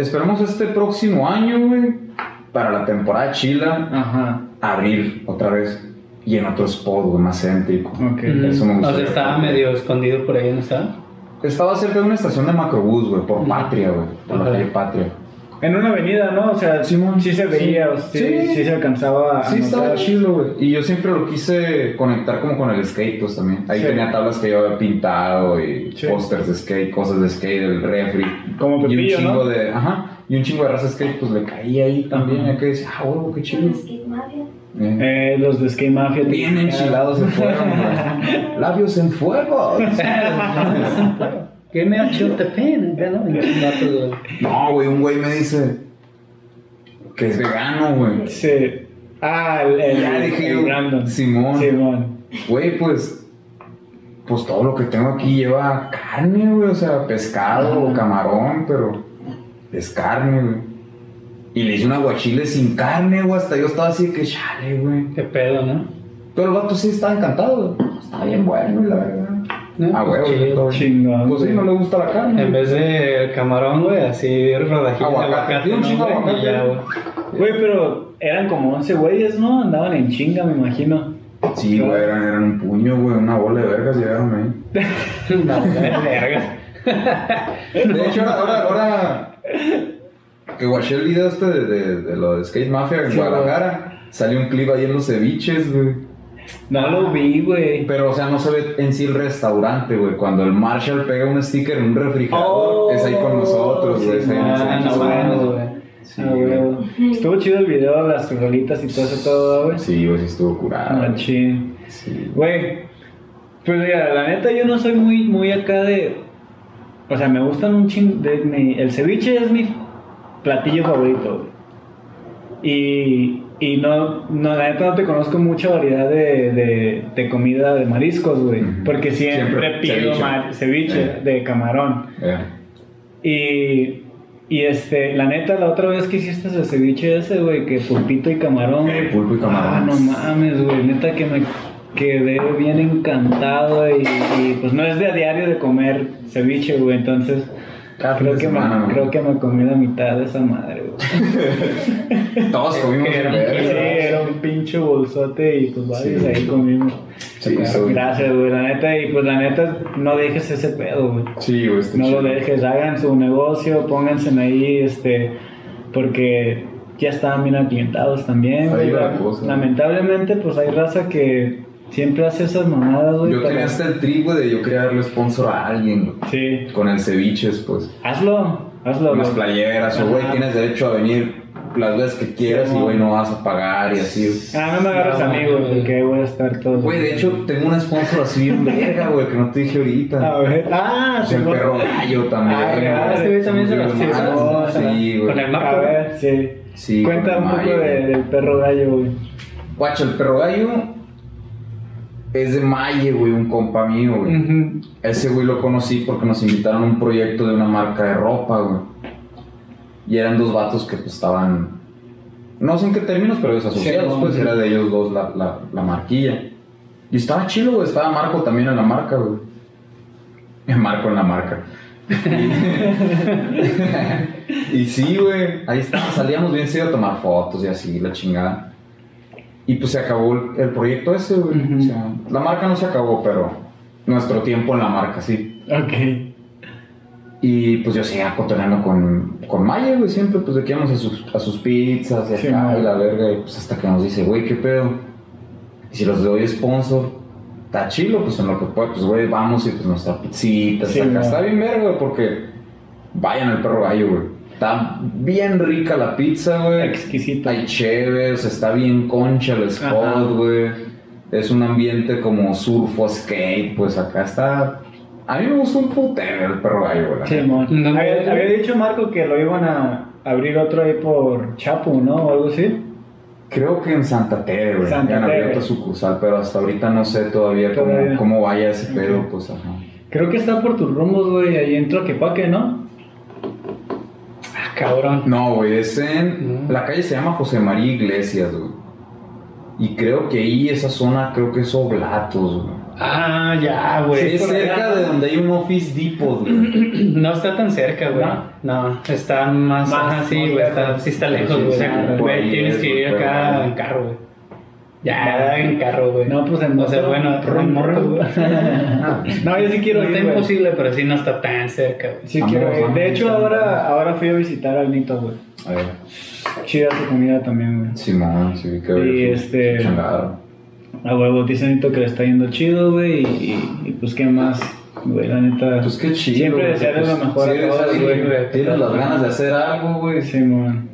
esperamos este próximo año, güey, para la temporada chila, Ajá. abrir otra vez y en otro spot, güey, más céntrico. Ok. Mm, Eso me o gustaría. sea, estaba medio escondido por ahí, ¿no estaba? Estaba cerca de una estación de macrobús, güey, por Patria, güey, por la calle Patria. En una avenida, ¿no? O sea, Simón, sí se veía, sí. o sí, Sí. sí se alcanzaba a Sí, estaba chido, güey. Y yo siempre lo quise conectar como con el skate, pues también. Ahí Sí. tenía tablas que yo había pintado y Sí. pósters de skate, cosas de skate, el refri. Como y un chingo ¿no? de. Ajá. Y un chingo de raza skate, pues le caía ahí también. Hay que decir, ah, huevo, qué chido. Skate Mafia. Eh. Eh, los de Skate Mafia. Bien enchilados fueron, güey. (laughs) Labios en fuego. (laughs) ¿Qué me ha hecho the pen? No, güey, un güey me dice que es vegano, güey. Sí. Ah, el, el, Ya dije el Brandon. Simón. Simón. Güey, pues. Pues todo lo que tengo aquí lleva carne, güey. O sea, pescado o Ajá. camarón, pero. Es carne, güey. Y le hice un aguachile sin carne, güey. Hasta yo estaba así de que chale, güey. Qué pedo, ¿no? Pero el vato sí estaba encantado, güey. Está bien bueno, la verdad. ¿No? Ah, güey. todo- Chingón. Pues sí, no le gusta la carne. En vez de camarón, güey, así rodajitas de Aguacate, un ¿no, chingo de güey? aguacate. Y ya, güey. Güey, pero eran como 11 güeyes, ¿no? Andaban en chinga, me imagino. Sí, güey, eran, eran un puño, güey. Una bola de vergas llegaron ahí. (laughs) (laughs) No, verga. De hecho, ahora, ahora, ahora que guaché el video este de, de, de lo de Skate Mafia en Sí, Guadalajara, salió un clip ahí en los ceviches, güey. No lo vi, güey. Pero, o sea, no se ve en sí el restaurante, güey. Cuando el Marshall pega un sticker en un refrigerador, Oh, es ahí con nosotros, güey. los Ah, no güey. Sí, Ah, güey. Estuvo chido el video, las rolitas y todo eso, todo, güey. Sí, güey, sí estuvo curado. güey. Machín. Sí. Güey, pues mira, la neta yo no soy muy, muy acá de... O sea, me gustan un ching... De, mi- el ceviche es mi platillo favorito, güey. Y, y no, no, la neta no te conozco mucha variedad de, de, de comida de mariscos, güey. Porque siempre, Siempre pido ceviche. mar- ceviche Eh. de camarón. Eh, Y, y este, la neta, la otra vez que hiciste el ceviche ese, güey, que pulpito y camarón. Eh, pulpo y camarón. Ah, no mames, güey, neta que me quedé bien encantado y, y, pues no es de a diario de comer ceviche, güey, entonces Cada creo que, semana, me, creo que me comí la mitad de esa madre, güey. (laughs) Todos (laughs) comimos Que era verga. Sí, era un pinche bolsote y pues varios Sí. ahí comimos. Sí, eso, güey. Gracias, güey, la neta, y pues la neta, no dejes ese pedo, güey. Sí, güey, No lo dejes, hagan su negocio, pónganse ahí, este, porque ya están bien aclientados también, Ahí la cosa. Lamentablemente, pues hay raza que siempre hace esas mamadas, güey. Yo pero- tenía hasta el trip, güey, de yo quería darle sponsor a alguien, güey. Sí, Con el ceviches, pues. hazlo, hazlo, Unas playeras, o güey, tienes derecho a venir las veces que quieras Sí, y, güey, no. vas a pagar y así. Ah, no me agarras No, a mí, güey, güey. porque voy a estar todo. Güey, de hecho, tengo un sponsor así bien verga, güey, que no te dije ahorita. A ver. Ah, Pues el sí, perro gallo también. Ah, güey. ah, este güey también se hermanos, Sí, güey. Con el A Marco. ver, sí. Sí, Cuenta un poco de- del perro gallo, güey. Guacho, el perro gallo es de Maye, güey, un compa mío, güey. Ese güey lo conocí porque nos invitaron a un proyecto de una marca de ropa, güey. Y eran dos vatos que pues estaban. No sé en qué términos, pero desasociados, Sí, pues sí. era de ellos dos la, la, la marquilla. Y estaba chido, güey. Estaba Marco también en la marca, güey. (laughs) Marco en la marca. Y, (laughs) (laughs) y sí, güey. Ahí está, salíamos bien seguido a tomar fotos y así, la chingada. Y pues se acabó el, el proyecto ese, güey. O sea, la marca no se acabó, pero nuestro tiempo en la marca sí. Ok. Y pues yo seguía cotorreando con, con Maya, güey, siempre, pues de que íbamos a sus, a sus pizzas y acá, y la verga, y pues hasta que nos dice, güey, ¿qué pedo? Y si los doy sponsor, está chilo, pues en lo que pueda, pues güey, vamos y pues nuestra pizzita, Sí, acá. no. Está bien verga, güey, porque vayan al perro gallo, güey. Está bien rica la pizza, güey. Exquisito. Hay chéves, está bien concha el spot, güey. Es un ambiente como surfo, skate, pues acá está. A mí me gusta un putero el perro gallo, güey. Sí. ¿Dónde había, dicho Marco que lo iban a, abrir otro ahí por Chapu, ¿no? O algo así. Creo que en Santa Tere, güey. Santa Ya han Tere. abierto sucursal, pero hasta ahorita no sé todavía, cómo- Todavía. Cómo, vaya ese pedo, pues ajá. Creo que está por tus rumbos, güey, ahí en Tlaquepaque, ¿no? Cabrón. No, güey, es en. Mm. La calle se llama José María Iglesias, güey. Y creo que ahí, esa zona, creo que es Oblatos, güey. Ah, ya, güey. es por cerca allá. de donde hay un Office Depot, güey. (clears throat) No está tan cerca, güey. No, está más. Más, ajá, sí, güey. Está, sí está lejos, Sí, güey. sí, o sea, por güey, ahí tienes es, que ir acá en carro, güey. Ya, en carro, güey. No, pues en O sea, moto. bueno, en moto, güey. (laughs) no, yo sí quiero no ir, está imposible, pero sí no está tan cerca, güey. Sí Vamos, quiero ir. De hecho, ahora, ahora fui a visitar al Nito, güey. A ver. Chida su comida también, güey. Sí, vi que Y ver. este-. A huevo, dice Nito que le está yendo chido, güey. Y, y, y pues, ¿qué más? Güey, la neta. Pues qué chido. Siempre desearle pues, lo mejor sí, a todos, güey. Tienes las ganas de hacer algo, güey. Simón.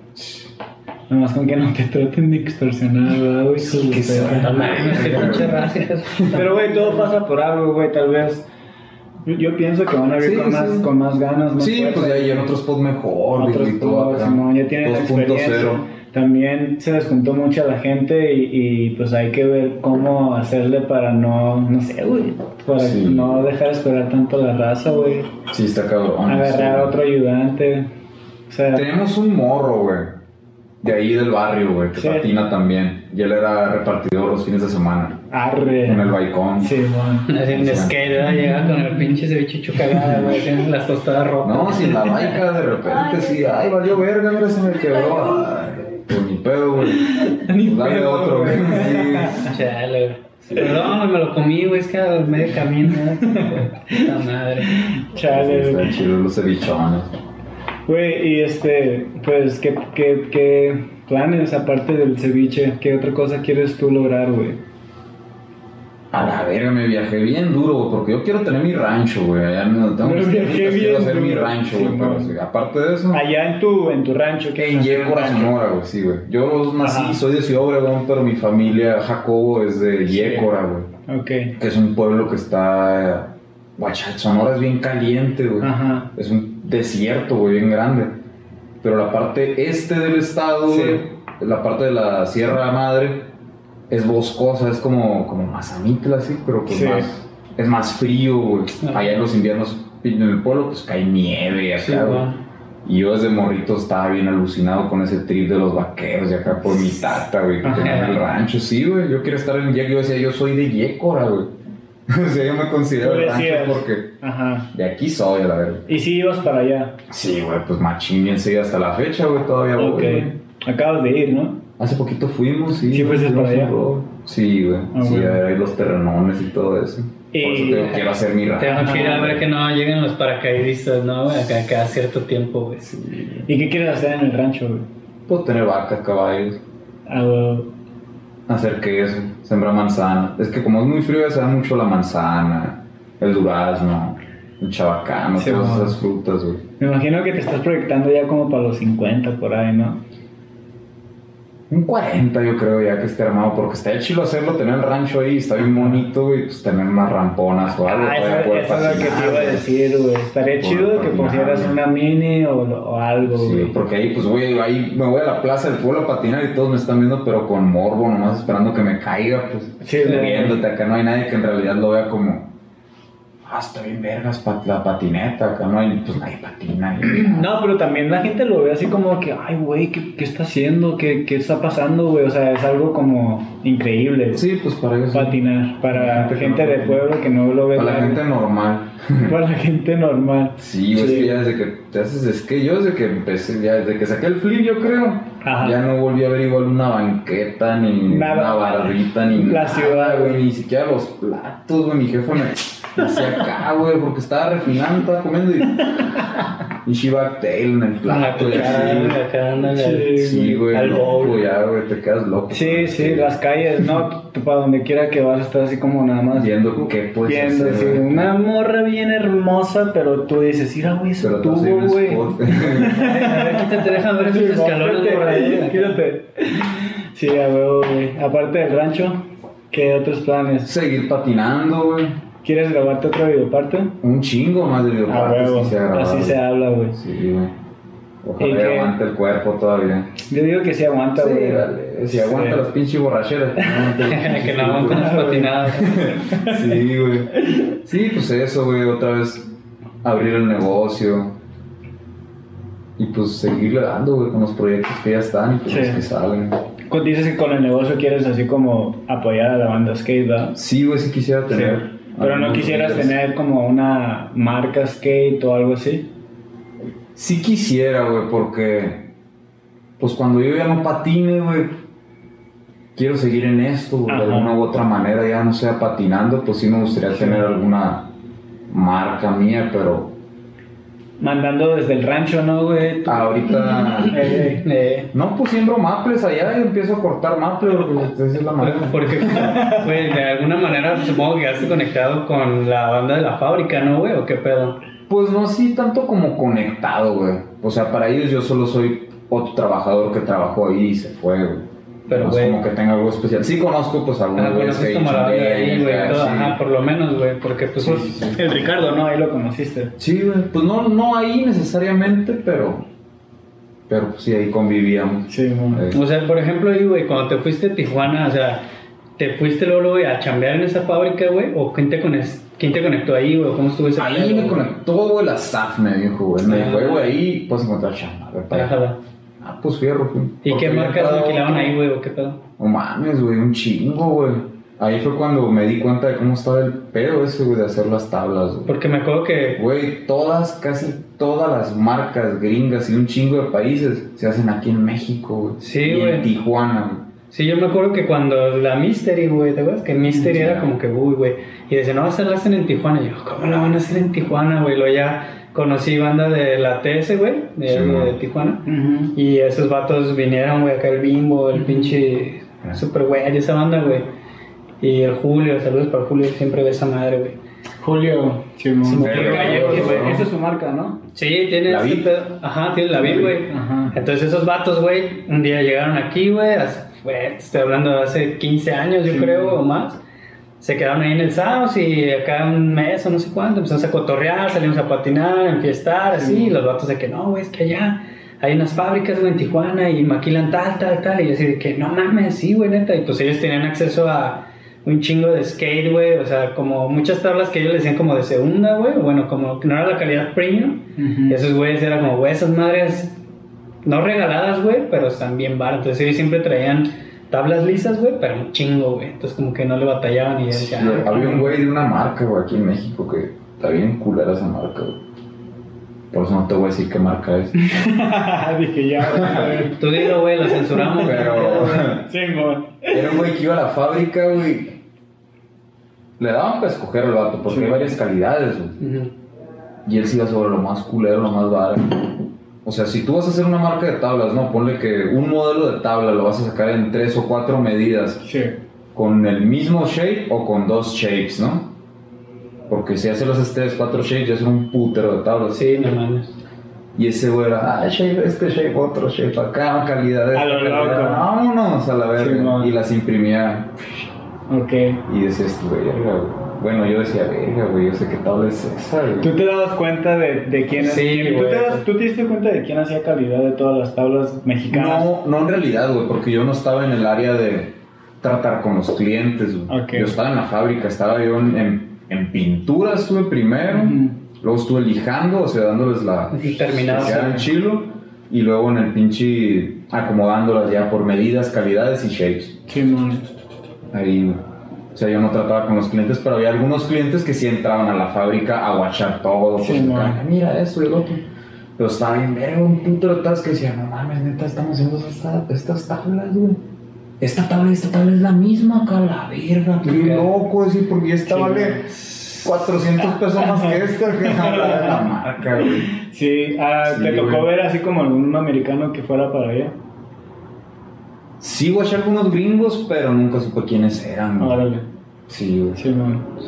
Nomás con que no te traten de extorsionar, ¿verdad, güey? No. (laughs) Pero, güey, todo pasa por algo, güey. Tal vez. Yo, pienso que van a ir Sí, con, más, sí. con más ganas, más Sí, fuerza. pues ya hay en otro spot mejor, Otros y todo acá. Simón, ya tienen la 2.0. experiencia. También se desjuntó mucha la gente y, y, pues hay que ver cómo hacerle para no, no sé, güey, para Sí. no dejar esperar tanto a la raza, güey. Sí, está cabrón. Agarrar sí. a otro ayudante. O sea, Tenemos un morro, güey. De ahí del barrio, güey, que Sí. patina también. Y él era repartidor los fines de semana. arre. En el balcón. Simón. (laughs) Así en Sí. skate, ¿verdad? Llega con el pinche ceviche cagada, güey. Tiene las tostadas rojas. No, sin la baica de repente sí, ay, valió verga, mira, se me quebró. Ay, pues ni pedo, güey. (laughs) Ni Pues dale pedo, otro, güey. güey. Sí. (laughs) Chale, güey. Perdón, me lo comí, güey. Es que a medio camino, ¿eh? Puta madre. Chale, Sí, güey. Están chidos los cevichones. Güey, y este, pues, ¿qué, qué, qué planes aparte del ceviche? ¿Qué otra cosa quieres tú lograr, güey? A la verga, me viajé bien duro, güey, porque yo quiero tener mi rancho, güey. Allá tengo Me viajé tierritas, quiero hacer mi rancho, güey. Sí, pero sí, aparte de eso, Allá en tu, en tu rancho. ¿qué en rancho? Sonora, güey, sí, güey. Yo nací, Ajá. soy de Ciudad Obregón, pero mi familia, Jacobo, es de Yécora, güey. Ok. Que es un pueblo que está. Guacha, Sonora es bien caliente, güey. Ajá. Es un desierto, güey, bien grande. Pero la parte este del estado, Sí. güey, la parte de la Sierra Madre, es boscosa, es como, como Mazamitla, así, pero pues Sí. más, es más frío, güey. Ajá. Allá en los inviernos, en el pueblo, pues cae nieve acá, Sí, güey. Y yo desde morrito estaba bien alucinado con ese trip de los vaqueros, y acá por mi tata, güey, que tenía en el rancho. Sí, güey, yo quería estar en Yécora, yo decía, yo soy de Yécora, güey. (laughs) o sea, yo me considero rancho porque Ajá. de aquí soy, a la verga. ¿Y si ibas para allá? Sí, güey, pues machín, bien seguido hasta la fecha, güey, todavía voy, Ok. güey. Acabas de ir, ¿no? Hace poquito fuimos, sí. Sí, pues, es fuimos para allá. Sí, güey. Ah, sí, bueno. a ver los terrenones y todo eso. Por eso Y- te digo, quiero hacer mi rancho. Tengo que ir a ver que no lleguen los paracaidistas, ¿no, güey? Acá cada cierto tiempo, güey. ¿Y qué quieres hacer en el rancho, güey? Puedo tener vacas, caballos, Ah, güey. Hacer queso, sembrar manzana. Es que como es muy frío, se da mucho la manzana, el durazno, el chabacano, Sí, todas esas frutas, güey. Me imagino que te estás proyectando ya como para los 50 por ahí, ¿no? Un 40 yo creo ya que esté armado, porque estaría chido hacerlo, tener el rancho ahí, está bien bonito, güey, pues tener unas ramponas o algo. Ah, para eso, eso es lo que te iba a decir, güey. Estaría chido que pusieras una mini o, o algo, Sí, güey. porque ahí, pues, güey, ahí me voy a la plaza del pueblo a patinar y todos me están viendo, pero con morbo, nomás esperando que me caiga, pues, Sí, viéndote acá, no hay nadie que en realidad lo vea como, ah, está bien vergas pa- la patineta, acá no hay, pues nadie patina. (clears throat) No, pero también la gente lo ve así como que, ay, güey, ¿qué, qué está haciendo? ¿Qué, ¿Qué está pasando, güey? O sea, es algo como increíble. Sí, pues para eso. Patinar. Para Gente que gente no- de pueblo que no lo ve. Para la gente normal. (laughs) Para la gente normal. Sí, es que ya desde que te haces skate, yo desde que empecé, ya desde que saqué el flip, yo creo, Ajá. ya no volví a ver igual una banqueta, ni Nada. una barrita, ni La nada, ciudad, güey, güey. ni siquiera los platos, güey, mi jefe me hacía acá, güey, porque estaba refinando, estaba comiendo y, (laughs) y Shiba Tail en el plato, y así, güey. acá andan Sí. Güey, al loco, ya, güey, te quedas loco. Sí, sí, las calles, ¿no? Tú para donde quiera que vas, estás así como nada más. Viendo qué puedes Viendo, hacer, sí, güey. una morra bien hermosa, pero tú dices, mira, güey, ese Pero un güey. (laughs) A ver, quítate, ver esos escalones por ahí. Quítate. Sí, a huevo, güey. Aparte del rancho, ¿qué otros planes? Seguir patinando, güey. ¿Quieres grabarte otra videoparte? Un chingo más de videopartes grabar, Así se habla, güey. Sí, güey. Ojalá aguante el cuerpo todavía. Yo digo que sí aguanta, Sí, güey. dale. Si aguanta Sí. las pinches borracheras. (laughs) que no aguante- que no aguantan las patinadas. (laughs) Sí, güey. Sí, pues eso, güey. Otra vez abrir el negocio. Y pues seguirle dando, güey, con los proyectos que ya están y pues Sí. los que salen. Dices que con el negocio quieres así como apoyar a la banda skate, ¿verdad? Sí, güey, sí quisiera Sí. tener. Pero no algunos quisieras tener como una marca skate o algo así. Sí quisiera, güey, porque. Pues cuando yo ya no patine, güey. Quiero seguir en esto, de alguna u otra manera, ya no sea patinando, pues sí me gustaría tener alguna marca mía, pero Mandando desde el rancho, ¿no, güey? Tú- ahorita. (laughs) Eh, Eh, No, pues siembro maples allá y empiezo a cortar maples, porque es la manera. (laughs) porque, güey, de alguna manera supongo que ya estás conectado con la banda de la fábrica, ¿no, güey? ¿O qué pedo? Pues no así tanto como conectado, güey. O sea, para ellos yo solo soy otro trabajador que trabajó ahí y se fue, güey. Pero, no güey. es como que tenga algo especial. Sí conozco, pues, Ah, algunos bueno, güeyes es que como la echan banda de de ahí, güey, sí. ajá, por lo menos, güey, porque pues... Sí, sí, el Ricardo, ¿no? Ahí lo conociste. Sí, güey. Pues no, no ahí necesariamente, pero. Pero pues sí, ahí convivíamos. Sí, mo. Eh, O sea, por ejemplo, ahí, güey, cuando te fuiste a Tijuana, o sea, ¿te fuiste luego, güey, a chambear en esa fábrica, güey? ¿O quién te, quién te conectó ahí, güey? ¿Cómo estuvo ese Ahí pedo, me güey? conectó, güey, la SAF, me dijo, güey. Me Ah. dijo, "Eh, güey, ahí puedes encontrar chamba, güey. para- Ajá. Ah, pues fierro, güey. ¿Y qué marcas alquilaban ahí, güey, o qué pedo? No mames, güey, un chingo, güey. Ahí fue cuando me di cuenta de cómo estaba el pedo ese, güey, de hacer las tablas, güey. Porque me acuerdo que... Güey, todas, casi todas las marcas gringas y un chingo de países se hacen aquí en México, güey. Sí, Y güey. en Tijuana, güey. Sí, yo me acuerdo que cuando la Mystery, güey, ¿te acuerdas? Que Mystery Sí. era como que, uy, güey. Y decían, no, esta la hacen en Tijuana. Y yo, ¿cómo la van a hacer en Tijuana, güey? Luego ya conocí banda de la TS, güey, de, Sí, de. Tijuana. Y esos vatos vinieron, güey, acá el Bimbo, el pinche Ah. Super güey, esa banda, güey. Y el Julio, saludos para Julio, siempre ve esa madre, güey. Julio. Sí, güey. Esa es su marca, ¿no? Sí, tiene ¿La este pedo. Ajá, tiene la vid, güey. Ajá. Entonces esos vatos, güey, un día llegaron aquí, güey, estoy hablando de hace 15 años, yo Sí. creo, o más. Se quedaron ahí en el South y acá un mes o no sé cuánto, empezamos a cotorrear, salimos a patinar, a enfiestar, así, y los vatos de que no, güey, es que allá hay unas fábricas, güey, en Tijuana y maquilan tal, tal, tal, y yo así de que no mames, sí, güey, neta, y pues ellos tenían acceso a un chingo de skate, güey, o sea, como muchas tablas que ellos le decían como de segunda, güey, bueno, como que no era la calidad premium, Ujú. esos güeyes era como, güey, esas madres no regaladas, güey, pero están bien baratas. Entonces ellos siempre traían tablas lisas, güey, pero un chingo, güey. Entonces como que no le batallaban y Sí, decía, ah, había un güey de una marca, güey, aquí en México que está bien culera esa marca, güey. Por eso no te voy a decir qué marca es. (laughs) Dije, ya, güey. (laughs) tú dilo, güey, lo censuramos. Pero (laughs) Sí, mo. era un güey que iba a la fábrica, güey. Le daban para escoger al vato, porque Sí. hay varias calidades, güey. Y él se iba sobre lo más culero, lo más barato. O sea, si tú vas a hacer una marca de tablas, no, ponle que un modelo de tabla lo vas a sacar en tres o cuatro medidas, Sí. con el mismo shape o con dos shapes, ¿no? Porque si haces los tres, cuatro shapes, ya es un putero de tablas. Sí, no mames. Y ese güey era, ah, shape, este shape, otro shape, acá, calidad, esta A lo calidad. loco. Vámonos a la verga. Sí, y las imprimía. Ok. Y decías tú, verga, güey. Bueno, yo decía, verga, güey, yo sé qué tabla es esa, güey. ¿Tú te dabas cuenta de, de quién Sí, ¿tú, güey. te das- ¿Tú te diste cuenta de quién hacía calidad de todas las tablas mexicanas? No, no en realidad, güey, porque yo no estaba en el área de tratar con los clientes, güey. Ok. Yo estaba en la fábrica, estaba yo en, en, en pintura, estuve primero, luego estuve lijando, o sea, dándoles la... Y que quedaran chilo, y luego en el pinche acomodándolas ya por medidas, calidades y shapes. Sí, mon. Ahí, güey. O sea, yo no trataba con los clientes, pero había algunos clientes que sí entraban a la fábrica a guachar todo. Sí, pues, no. mira eso y lo otro. Pero estaba bien verga, un puto de tablas que decía, no mames, neta, estamos haciendo esta- estas tablas, güey. Esta tabla y esta tabla es la misma, acá, la verga, qué loco, decir, porque esta Sí, vale güey. 400 pesos más que esta, que (laughs) la de la marca, güey. Sí, ah, Sí, ¿te tocó güey. ver así como algún americano que fuera para allá? Sí, guaché algunos gringos, pero nunca supe quiénes eran, güey. Órale. Sí, güey. Sí.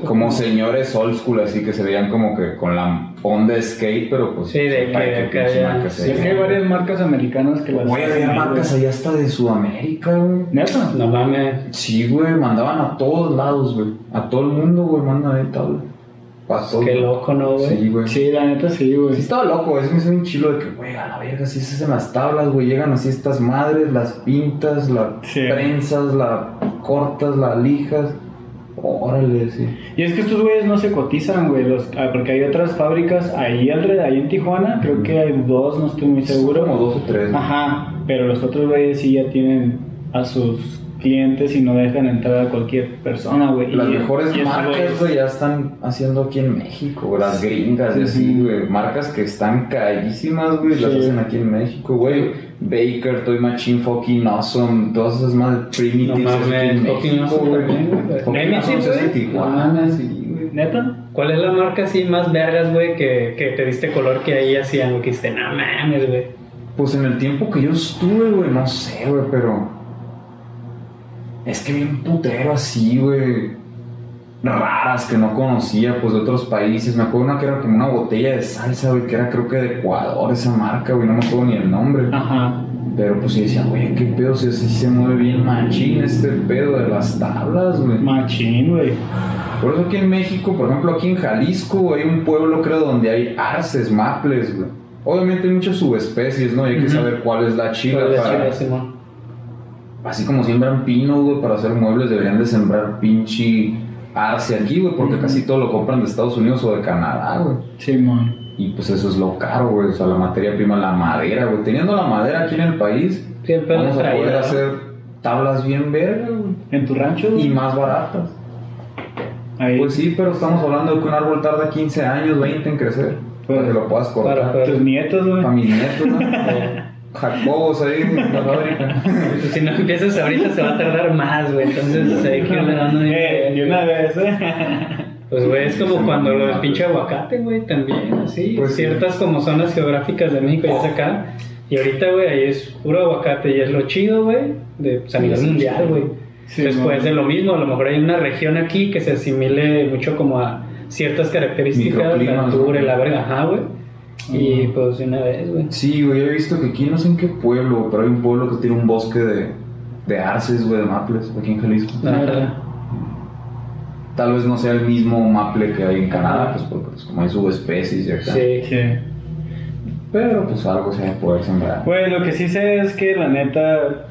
Como señores old school, así que se veían como que con la onda de skate, pero pues. Sí, de sepa que pinche ya- marca Sí, es que hay varias marcas americanas que las Güey, había marcas allá hasta de Sudamérica, güey. ¿Neta? No mames. Sí, güey, mandaban a todos lados, güey. A todo el mundo, güey, mandan ahí tabla. Pasó. Qué loco, ¿no, güey? Sí, güey. Sí. Sí, la neta sí, güey. estaba loco, güey. Se me hizo un chilo de que, güey, a la verga, si se hacen las tablas, güey. Llegan así estas madres, las pintas, las Sí. prensas, las cortas, las lijas. Órale, sí. Y es que estos güeyes no se cotizan, güey, los, ah, porque hay otras fábricas ahí alrededor, ahí en Tijuana, creo que hay dos, no estoy muy seguro. Como dos o tres. Ajá, pero los otros güeyes sí ya tienen a sus clientes y no dejan entrar a cualquier persona, güey. Las Y- mejores y marcas, güey, ya están haciendo aquí en México, güey. Las gringas y así, güey. Marcas que están carísimas, güey, las Sí. hacen aquí en México, güey. Baker, Toy Machine, Fucking Awesome, todas esas más No primitives mames, Fucking Awesome güey. Fucking Awesome No sí. ¿Neta? ¿Cuál es la marca así más vergas, güey, que, que te diste color que ahí hacían, que dijiste, no mames, güey? Pues en el tiempo que yo estuve, güey, no sé, güey, pero. Es que bien putero así, güey. Raras que no conocía, pues de otros países. Me acuerdo una que era como una botella de salsa, güey, que era creo que de Ecuador esa marca, güey, no me acuerdo ni el nombre. Ajá. Pero pues sí decía, güey, qué pedo, si así se mueve bien machín este pedo de las tablas, güey. Machín, güey. Por eso aquí en México, por ejemplo, aquí en Jalisco, hay un pueblo, creo, donde hay arces, maples, güey. Obviamente hay muchas subespecies, ¿no? Y hay que saber cuál es la chila ¿Cuál es la para... Simón? Así como siembran pino, güey, para hacer muebles, deberían de sembrar pinche arce aquí, güey, porque Ujú. casi todo lo compran de Estados Unidos o de Canadá, güey. Simón. Y pues eso es lo caro, güey, o sea, la materia prima, la madera, güey. Teniendo la madera aquí en el país, Sí, el vamos a traído, poder hacer tablas bien güey. ¿En tu rancho? Y más baratas. Ahí. Pues sí, pero estamos hablando de que un árbol tarda 15 años, 20 en crecer. Pues, para que lo puedas cortar. para- para- Tus nietos, güey. Para mis nietos, ¿no? (laughs) Jacobos ahí en la fábrica. Si no empiezas ahorita se va a tardar más, güey. Entonces hay que irle dando Eh, de una vez, eh. (laughs) Pues, güey, es como cuando lo del pinche aguacate, güey, también, así. Pues sí. Ciertas como zonas geográficas de México ya es acá. Y ahorita, güey, ahí es puro aguacate y es lo chido, güey, de pues, a nivel mundial, güey. Sí, Entonces, puede ser lo mismo. A lo mejor hay una región aquí que se asimile mucho como a ciertas características, la altura y ¿no? la verga, ajá, güey. Y pues una vez, güey. Sí, güey, he visto que aquí no sé en qué pueblo, pero hay un pueblo que tiene un bosque de, de arces, güey, de maples, aquí en Jalisco. Ajá. Tal vez no sea el mismo maple que hay en Canadá, pues porque pues, como hay subespecies y acá. Sí. Sí. Pero pues algo se va a poder sembrar. Güey, lo que sí sé es que la neta,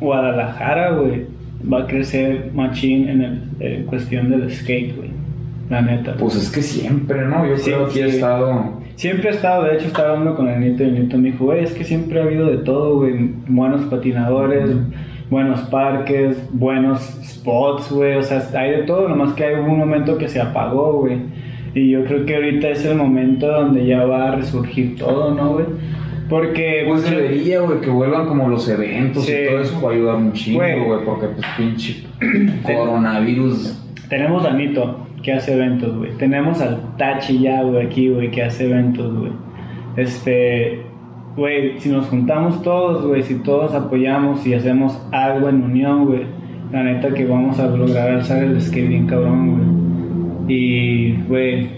Guadalajara, güey, va a crecer machín en, el, en cuestión del skate, güey. La neta. Pues es que siempre, ¿no? Yo Sí, creo que he sí. estado... Siempre he estado, de hecho estaba hablando con el Nito y el Nito me dijo, güey, es que siempre ha habido de todo, güey, buenos patinadores, buenos parques, buenos spots, güey, o sea, hay de todo, nomás que hay un momento que se apagó, güey. Y yo creo que ahorita es el momento donde ya va a resurgir todo, ¿no, güey? Porque... Pues debería, güey, que vuelvan como los eventos Sí. y todo eso va a ayudar Güey. güey, porque pues pinche (clears throat) coronavirus... Tenemos a Nito, que hace eventos, güey. Tenemos al Tachi ya, güey, aquí, güey, que hace eventos, güey. Este, güey, si nos juntamos todos, güey, si todos apoyamos y hacemos algo en unión, güey, la neta que vamos a lograr alzar el skate bien cabrón, güey. Y, güey,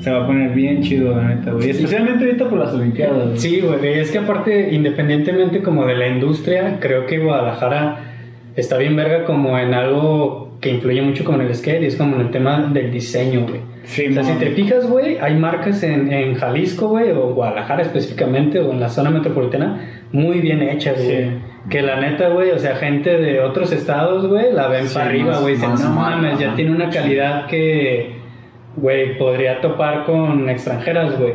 se va a poner bien chido, la neta, güey. Especialmente ahorita por las Olimpiadas, güey. Sí, güey, es que aparte, independientemente como de la industria, creo que Guadalajara está bien verga como en algo que influye mucho como en el skate, y es como en el tema del diseño, güey. Sí, O sea, si te fijas, güey, hay marcas en, en Jalisco, güey, o Guadalajara específicamente, o en la zona metropolitana, muy bien hechas, güey. Sí. Que la neta, güey, o sea, gente de otros estados, güey, la ven Sí, para arriba, güey, dicen, no mames, ya tiene una calidad que, güey, podría topar con extranjeras, güey.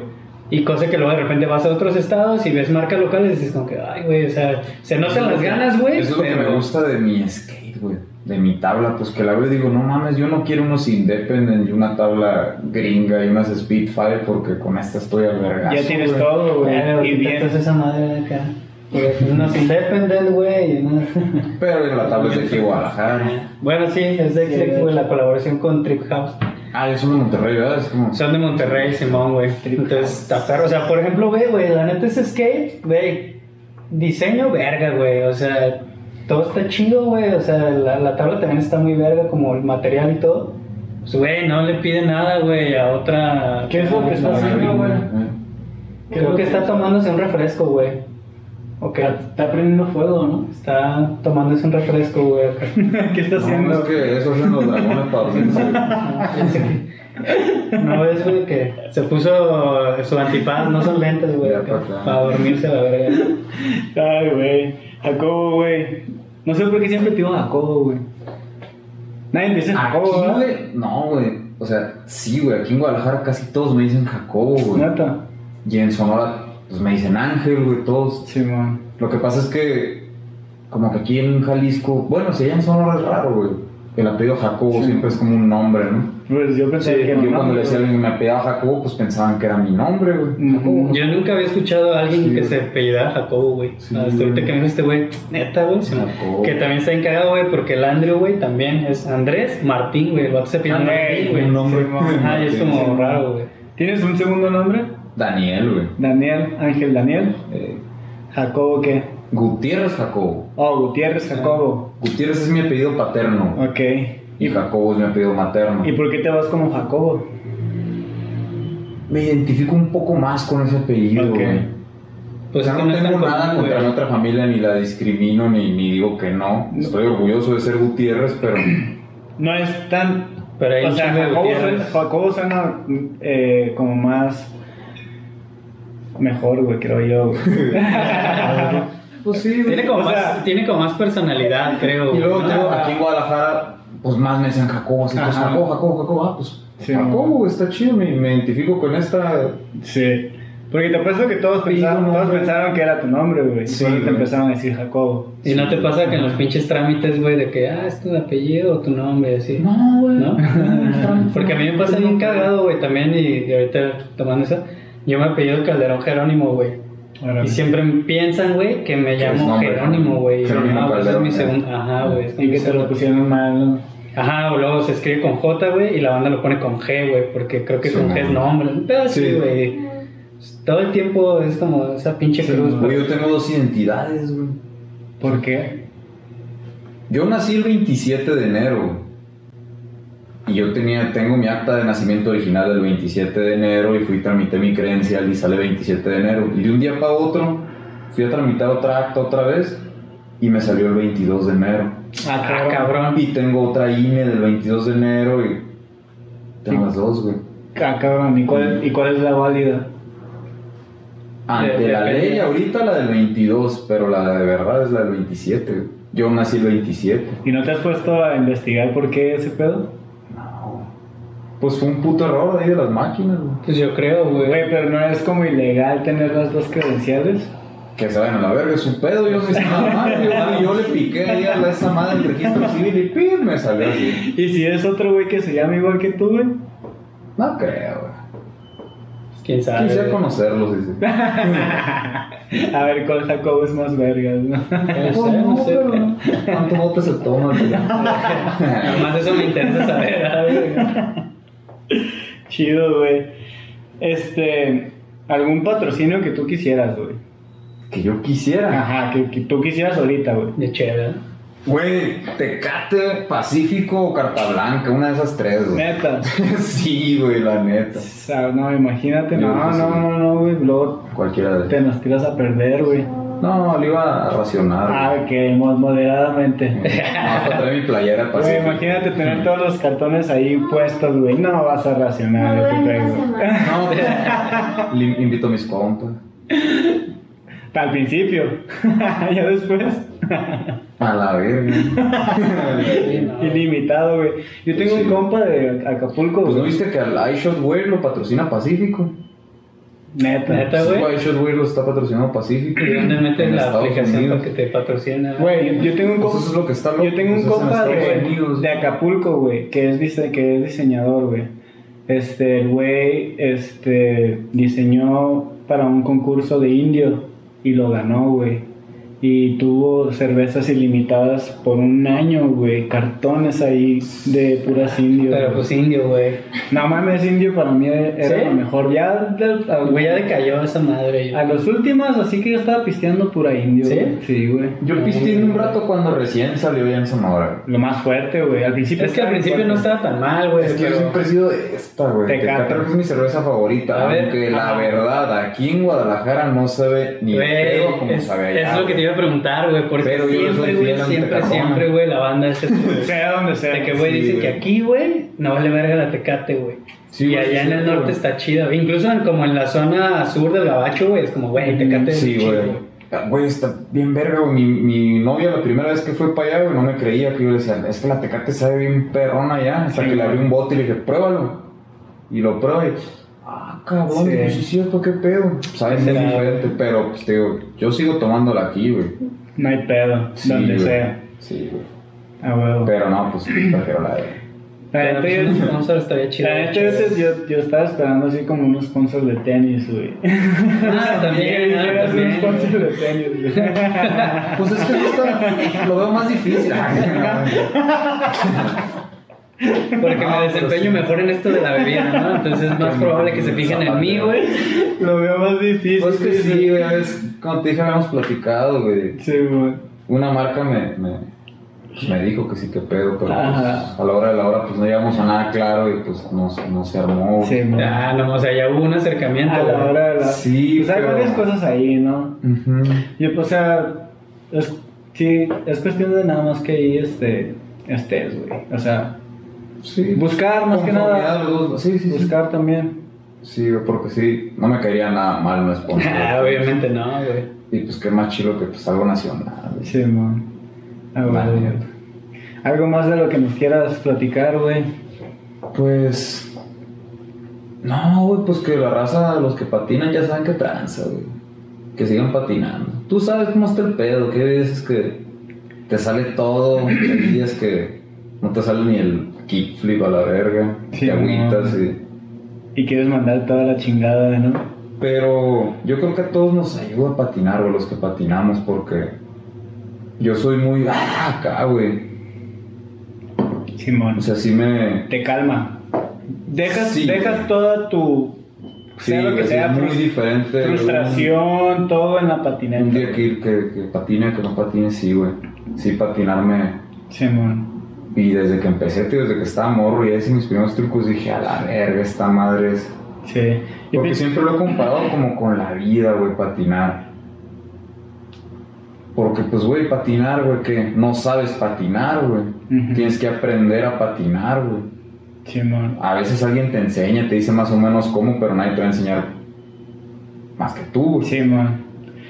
Y cosa que luego de repente vas a otros estados y ves marcas locales y dices como que, ay, güey, o sea, se notan las ganas, güey. Eso es lo que pero- me gusta de mi skate, güey. De mi tabla, pues que la veo y digo, no mames, yo no quiero unos Independent y una tabla gringa y unas Spitfire porque con esta estoy al vergazo, Ya tienes todo, güey. Y bien. entonces esa madre de acá. Unos independent, güey. Pero la tabla es de aquí Guadalajara. Bueno, sí, es de Xex, güey, la colaboración con Trip House. Ah, es de Monterrey, ¿verdad? Es como... Son de Monterrey, Simón, güey. Entonces, perro. O sea, por ejemplo, ve, güey, la neta es skate, güey. Diseño verga, güey. O sea, todo está chido, güey. O sea, la, la tabla también está muy verga, como el material y todo. Pues, güey, no le pide nada, güey, a otra. ¿Qué es lo que está haciendo, güey? Creo que está tomándose un refresco, güey. Ok. Está, está prendiendo fuego, ¿no? Está tomándose un refresco, güey. (laughs) ¿Qué está No, haciendo? es que eso los dragones para (laughs) dormirse. No es, güey, que se puso su antifaz, no son lentes, güey, para dormirse la verga. Ay, güey. Jacobo, güey. No sé por qué siempre te digo Jacobo, güey. Nadie me dice Jacobo, Aquí, güey, no, güey. O sea, sí, güey. Aquí en Guadalajara casi todos me dicen Jacobo, güey. Y en Sonora, pues me dicen Ángel, güey, todos. Sí, man. Lo que pasa es que, como que aquí en Jalisco, bueno, si allá en Sonora es raro, güey. El apellido Jacobo Sí. siempre es como un nombre, ¿no? Pues yo pensé que yo no, cuando le decía alguien que me apellidaba Jacobo, pues pensaban que era mi nombre, güey. Jacobo. Yo nunca había escuchado a alguien Sí, que güey. se apellidara Jacobo, güey. Sí, Hasta güey. ahorita que me dijo este güey, neta, güey. sí. Que también está encagado, güey, porque el Andrew, güey, también es Andrés Martín, güey. El vato se pide Andrés, Martín, güey. un nombre. Sí. Ajá, y es como sí. raro, güey. ¿Tienes un segundo nombre? Daniel, güey. Daniel, Ángel Daniel. Eh, Jacobo, ¿qué? Gutiérrez Jacobo. Oh, Gutiérrez Jacobo. Gutiérrez es mi apellido paterno. Ok. Y Jacobo es mi apellido materno. ¿Y por qué te vas como Jacobo? Me identifico un poco más con ese apellido, Ok. güey. Pues o sea, no tengo nada común, contra güey. mi otra familia, ni la discrimino, ni, ni digo que no. Estoy orgulloso de ser Gutiérrez, pero No es tan. Pero hay o sea, Jacobo suena. Jacobo suena eh, como más. Mejor, güey, creo yo. güey. (laughs) pues sí. Tiene como, O sea- más, tiene como más personalidad, creo. Y luego ¿no? digo, aquí en Guadalajara, pues más me decían Jacobo, así, pues. Jacobo, Jacobo, Jacobo, ah, pues Sí, Jacobo, no. está chido, me, me identifico con esta. sí. Porque te apuesto que todos pensaron, todos pensaron que era tu nombre, güey. Sí, Sí, te empezaron a decir Jacobo. Y no te pasa que en los pinches trámites, güey, de que, ah, es tu apellido o tu nombre, así. No, güey. (laughs) ¿No? Porque a mí me pasa bien cagado, güey, también, y, y ahorita tomando eso, yo me apellido Calderón Jerónimo, güey. Y siempre piensan, güey, que me llamo Jerónimo, güey. Jerónimo No, pues es Calderón, mi ¿eh? segundo. Ajá, güey. Y que te lo pusieron mal. Ajá, o luego se escribe con J, güey, y la banda lo pone con G, güey, porque creo que Sí, con no. G es nombre. Un pedo así, Sí. güey. Todo el tiempo es como esa pinche Sí, cruz, güey. yo tengo dos identidades, güey. ¿Por qué? Yo nací el 27 de enero. Y yo tenía, tengo mi acta de nacimiento original del 27 de enero y fui tramité mi credencial y sale 27 de enero. Y de un día para otro fui a tramitar otra acta otra vez y me salió el 22 de enero. Ah, cabrón. Y tengo otra INE del 22 de enero y tengo las dos, güey. Ah, cabrón. ¿Y cuál, ¿Y cuál es la válida? Ante De- la ley ahorita la del 22, pero la de verdad es la del 27. Yo nací el 27. ¿Y no te has puesto a investigar por qué ese pedo? No. Pues fue un puto error ahí de las máquinas, güey. Pues yo creo, güey. Güey, pero no es como ilegal tener las dos credenciales. Que se vayan a la verga, es su pedo, yo no hice nada mal. Yo, yo le piqué ahí a esa madre del registro civil y ¡pim! me salió así. ¿Y si es otro güey que se llama igual que tú, güey? No creo, güey. Quién sabe. Quisiera. A conocerlos, dice. (laughs) ver cuál Jacobo es más vergas, ¿no? No sé, no sé. ¿Cuánto bote se toma? Además (laughs) eso me interesa saber, ¿verdad, güey? Chido, güey. Este, algún patrocinio que tú quisieras, güey. Que yo quisiera. Ajá, que, que tú quisieras ahorita, güey. De chévere. Güey, Tecate, Pacífico o Carta Blanca, una de esas tres, güey. Neta. (laughs) sí, güey, la neta. O sea, no, imagínate, no, que no, no, no, güey. Luego Cualquiera de te nos tiras a perder, güey. No, lo iba a racionar. Ah, ok, mo- moderadamente. No, para traer mi playera Güey, Pacífico. imagínate tener todos los cartones ahí puestos, güey. No vas a racionar No. No, pues, (laughs) invito a mis compas. (laughs) Al principio. (laughs) ya después. A la verga. Sí. (laughs) Ilimitado, güey. Yo tengo Sí. un compa de Acapulco, Pues no viste que al iShot Wear lo patrocina Pacífico. Neta. Neta. Sí, güey? iShot Wear lo está patrocinando Pacífico. ¿Y dónde metes la Estados aplicación Unidos. para que te patrocina? Güey, yo, tengo un Pues compa. eso es lo que está loco. Yo tengo un pues, compa de, de Acapulco, güey, que es, dise- que es diseñador, güey. Este, el güey, este, diseñó para un concurso de indio y lo ganó, güey. Y tuvo cervezas ilimitadas por un año, güey. Cartones ahí de puras indio. Pero pues indio, güey. No mames, indio para mí era ¿Sí? lo mejor. Ya, de- a, Güey, ya decayó esa madre. a los últimos, así que yo estaba pisteando pura indio. ¿Sí? güey. Sí, güey. Yo pisteé un rato cuando recién salió ya en Sonora. Lo más fuerte, güey. Al principio. Es que al principio no estaba tan mal, güey. Es que yo siempre he sido esta, güey. Tecate. Es mi cerveza favorita. A ver, aunque la ajá. verdad, aquí en Guadalajara no sabe ni Güey, pedo como es, sabe allá. es lo que te iba a preguntar, güey, porque Pero siempre, güey, siempre, siempre, güey, la banda es (laughs) Sea donde sea. de que, güey, Sí, dicen que aquí, güey, no vale verga la Tecate, güey. Sí, y allá sí, en el norte está chida, güey. Incluso en- como en la zona sur del Gabacho, güey, es como, güey, Tecate es Sí, chido, güey. Ah, Güey, está bien verga, güey. Mi, mi novia la primera vez que fue para allá, güey, no me creía que yo le decía, es que la tecate sabe bien perrona ya. Hasta Sí, que le abrí un bote y le dije, pruébalo. Y lo y, ah, cabrón, Sí. pues es cierto, qué pedo. Sabe muy Será, diferente, pero pues te digo, yo sigo tomándola aquí, güey. No hay pedo. Sí, donde güey. sea. Sí, güey. A huevo. Pero no, pues prefiero la de. La neta, pues, yo- un sponsor estaría chido. La neta, yo, yo, yo estaba esperando así como unos sponsors de tenis, güey. Ah, también, ah, a un sponsor de tenis, güey. Pues es que esto lo veo más difícil. (laughs) Porque No, me desempeño sí. mejor en esto de la bebida, ¿no? Entonces es más probable que se fijen en mí, güey. Lo veo más difícil. Pues que sí, güey, como te dije, habíamos platicado, güey. Sí, güey. Una marca me, me, me dijo que sí que pedo, pero pues, a la hora de la hora pues no llegamos a nada claro y pues no, no se armó. Sí, güey. Ya, no, o sea, ya hubo un acercamiento. A la güey. hora de la... Sí, Pues hay pero- varias cosas ahí, ¿no? Ujú. Yo, o sea, es, sí, es cuestión de nada más que ahí este, estés, güey. O sea, Sí. buscar más que nada. los. Sí, sí. Buscar también. Sí, porque sí, no me caería nada mal un sponsor. (laughs) Ah, obviamente no, güey. Y pues qué más chido que pues algo nacional. güey. Sí, man. Ah. Algo más de lo que nos quieras platicar, güey. Pues. No, güey, pues que la raza, los que patinan ya saben que tranza, güey. Que sigan patinando. Tú sabes cómo está el pedo, que hay veces que te sale todo, hay días que no te sale ni el kickflip a la verga, Sí, te agüitas no. y... Y quieres mandar toda la chingada, ¿no? Pero yo creo que a todos nos ayuda a patinar, güey, los que patinamos, porque yo soy muy ah, acá, güey. Simón. O sea, sí me. te calma. Dejas, Sí, dejas toda tu. Sí, sea lo que sea, es muy diferente. Frustración, todo en la patineta. un día que, que, que patine, que no patine, sí, güey. Sí, patinarme. Simón. Y desde que empecé, tío, desde que estaba morro y hice mis primeros trucos, dije, a la verga, esta madre es. Sí. Porque siempre lo he comparado como con la vida, güey, patinar. Porque, pues, güey, patinar, güey, que no sabes patinar, güey. Tienes que aprender a patinar, güey. Simón. A veces alguien te enseña, te dice más o menos cómo, pero nadie te va a enseñar más que tú, güey. Simón.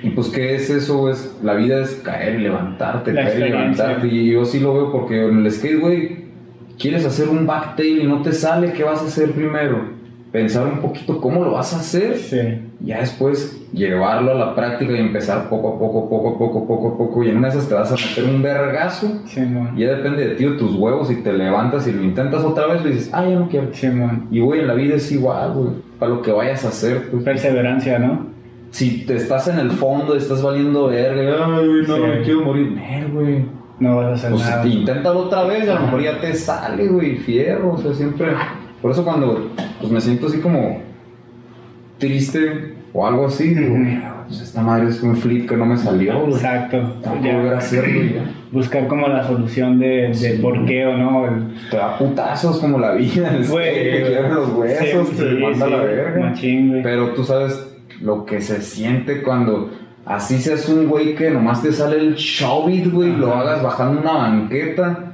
Y pues, ¿qué es eso? Es, la vida es caer y levantarte, La caer y levantarte. Y yo sí lo veo porque en el skate, güey, quieres hacer un backtail y no te sale, ¿qué vas a hacer primero? Pensar un poquito cómo lo vas a hacer. Sí. Ya después llevarlo a la práctica y empezar poco a poco, poco a poco, poco a poco. Y en una de esas te vas a meter un vergazo. Simón. Ya depende de ti, de tus huevos. Y te levantas y lo intentas otra vez, y dices, ah, ya no quiero. Simón. Y güey, en la vida es igual, güey. Para lo que vayas a hacer, pues. Perseverancia, ¿no? Si te estás en el fondo, estás valiendo verga, ay, no, Sí. me quiero morir. Nel, güey. No vas a hacer Pues nada. inténtalo otra vez, a lo mejor ya te sale, güey, fierro. O sea, siempre. Por eso cuando pues, me siento así como triste o algo así, digo. "Mira, pues esta madre es un flip que no me salió, güey. Exacto. Ya. volver a hacerlo y ya. Buscar como la solución de, de Sí. por qué o no. el- Te da putazos como la vida, (laughs) Güey, te los huesos, sí, te manda la verga. machín, güey. Pero tú sabes lo que se siente cuando así seas un güey que nomás te sale el showbit, güey, y lo hagas bajando una banqueta.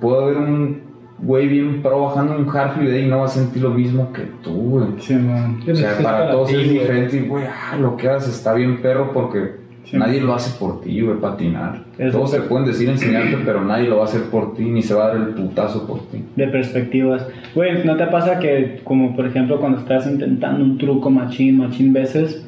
Puede haber un güey bien pro bajando un ahí y no va a sentir lo mismo que tú, güey. Simón. O sea, para para todos ti, es diferente y, güey, ah, lo que haces está bien perro porque Sí. nadie lo hace por ti, güey, patinar. Es Todos verdad. pueden decir enseñarte, pero nadie lo va a hacer por ti, ni se va a dar el putazo por ti. De perspectivas. Güey, ¿no te pasa que, como por ejemplo, cuando estás intentando un truco machín, machín veces,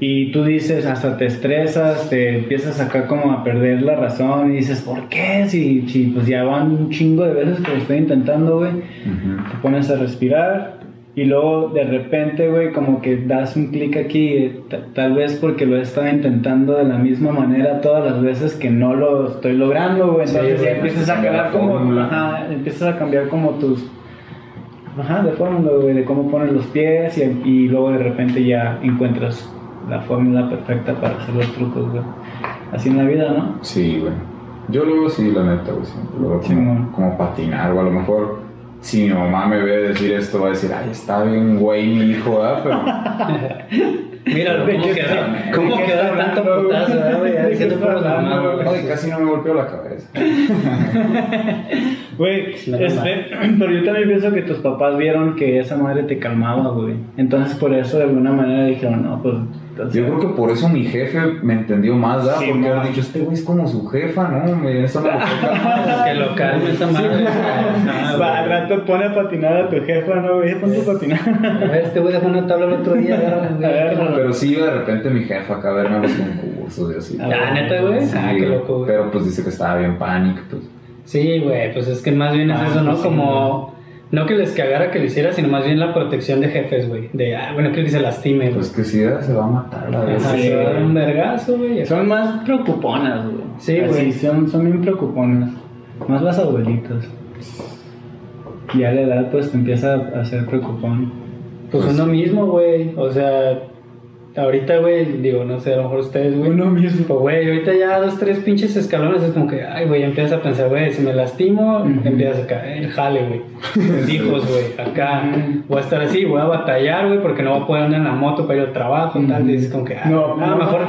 y tú dices, hasta te estresas, te empiezas acá como a perder la razón, y dices, ¿por qué? Si, si pues ya van un chingo de veces que lo estoy intentando, güey, te pones a respirar Y luego de repente, güey, como que das un clic aquí, ta- tal vez porque lo he estado intentando de la misma manera todas las veces que no lo estoy logrando, güey. Entonces ya empiezas a cambiar como, ajá, empiezas a cambiar como tus, ajá, de fórmula, güey, de cómo pones los pies y, y luego de repente ya encuentras la fórmula perfecta para hacer los trucos, güey. Así en la vida, ¿no? Sí, güey. Yo lo veo así, la neta, güey. siempre Lo veo como, como patinar, o a lo mejor si mi mamá me ve decir esto, va a decir, ay, está bien, güey, mi hijo, ¿verdad? Pero. (laughs) Mira, ¿De ¿cómo quedó? ¿Cómo quedó tanto putazo, güey? Ay, casi no me golpeó la cabeza. (laughs) Güey, este, (clears throat) pero yo también pienso que tus papás vieron que esa madre te calmaba, güey. Entonces por eso de alguna manera dijeron, no, pues... entonces- Yo creo que por eso mi jefe me entendió más, ¿verdad? Sí, Porque han dicho, este güey es como su jefa, ¿no? Me- Eso no lo toca. (laughs) Que lo calme esa madre. (laughs) Va, al rato pone a patinar a tu jefa, ¿no, güey? Ponte a patinar. A ver, este güey dejó una tabla el otro día. A Pero sí de repente mi jefa acá a verme a los concursos y así. Ah, neta, güey. Sí, Ah, qué loco, güey. Pero pues dice que estaba bien pánico, pues. Sí, güey, pues es que más bien es Ah, eso, ¿no? pues sí, Como, no que les cagara que lo hiciera, sino más bien la protección de jefes, güey. De, ah, bueno, que se lastime, güey. Pues que sí, se va a matar la sí, se va a dar un vergazo, güey. Son más preocuponas, güey. Sí, güey. Son, son bien preocuponas. Más las abuelitas. Y a la edad, pues te empieza a ser preocupón. Pues uno mismo, güey. O sea, ahorita, güey, digo, no sé, a lo mejor ustedes, güey. Uno mismo. Pues, güey, ahorita ya dos, tres pinches escalones es como que, ay, güey, empiezas a pensar, güey, si me lastimo, empiezas a caer el jale, güey. Los hijos, (laughs) güey, acá. Ujú. Voy a estar así, voy a batallar, güey, porque no voy a poder andar en la moto para ir al trabajo y tal. Dices como que, ah, No, mejor,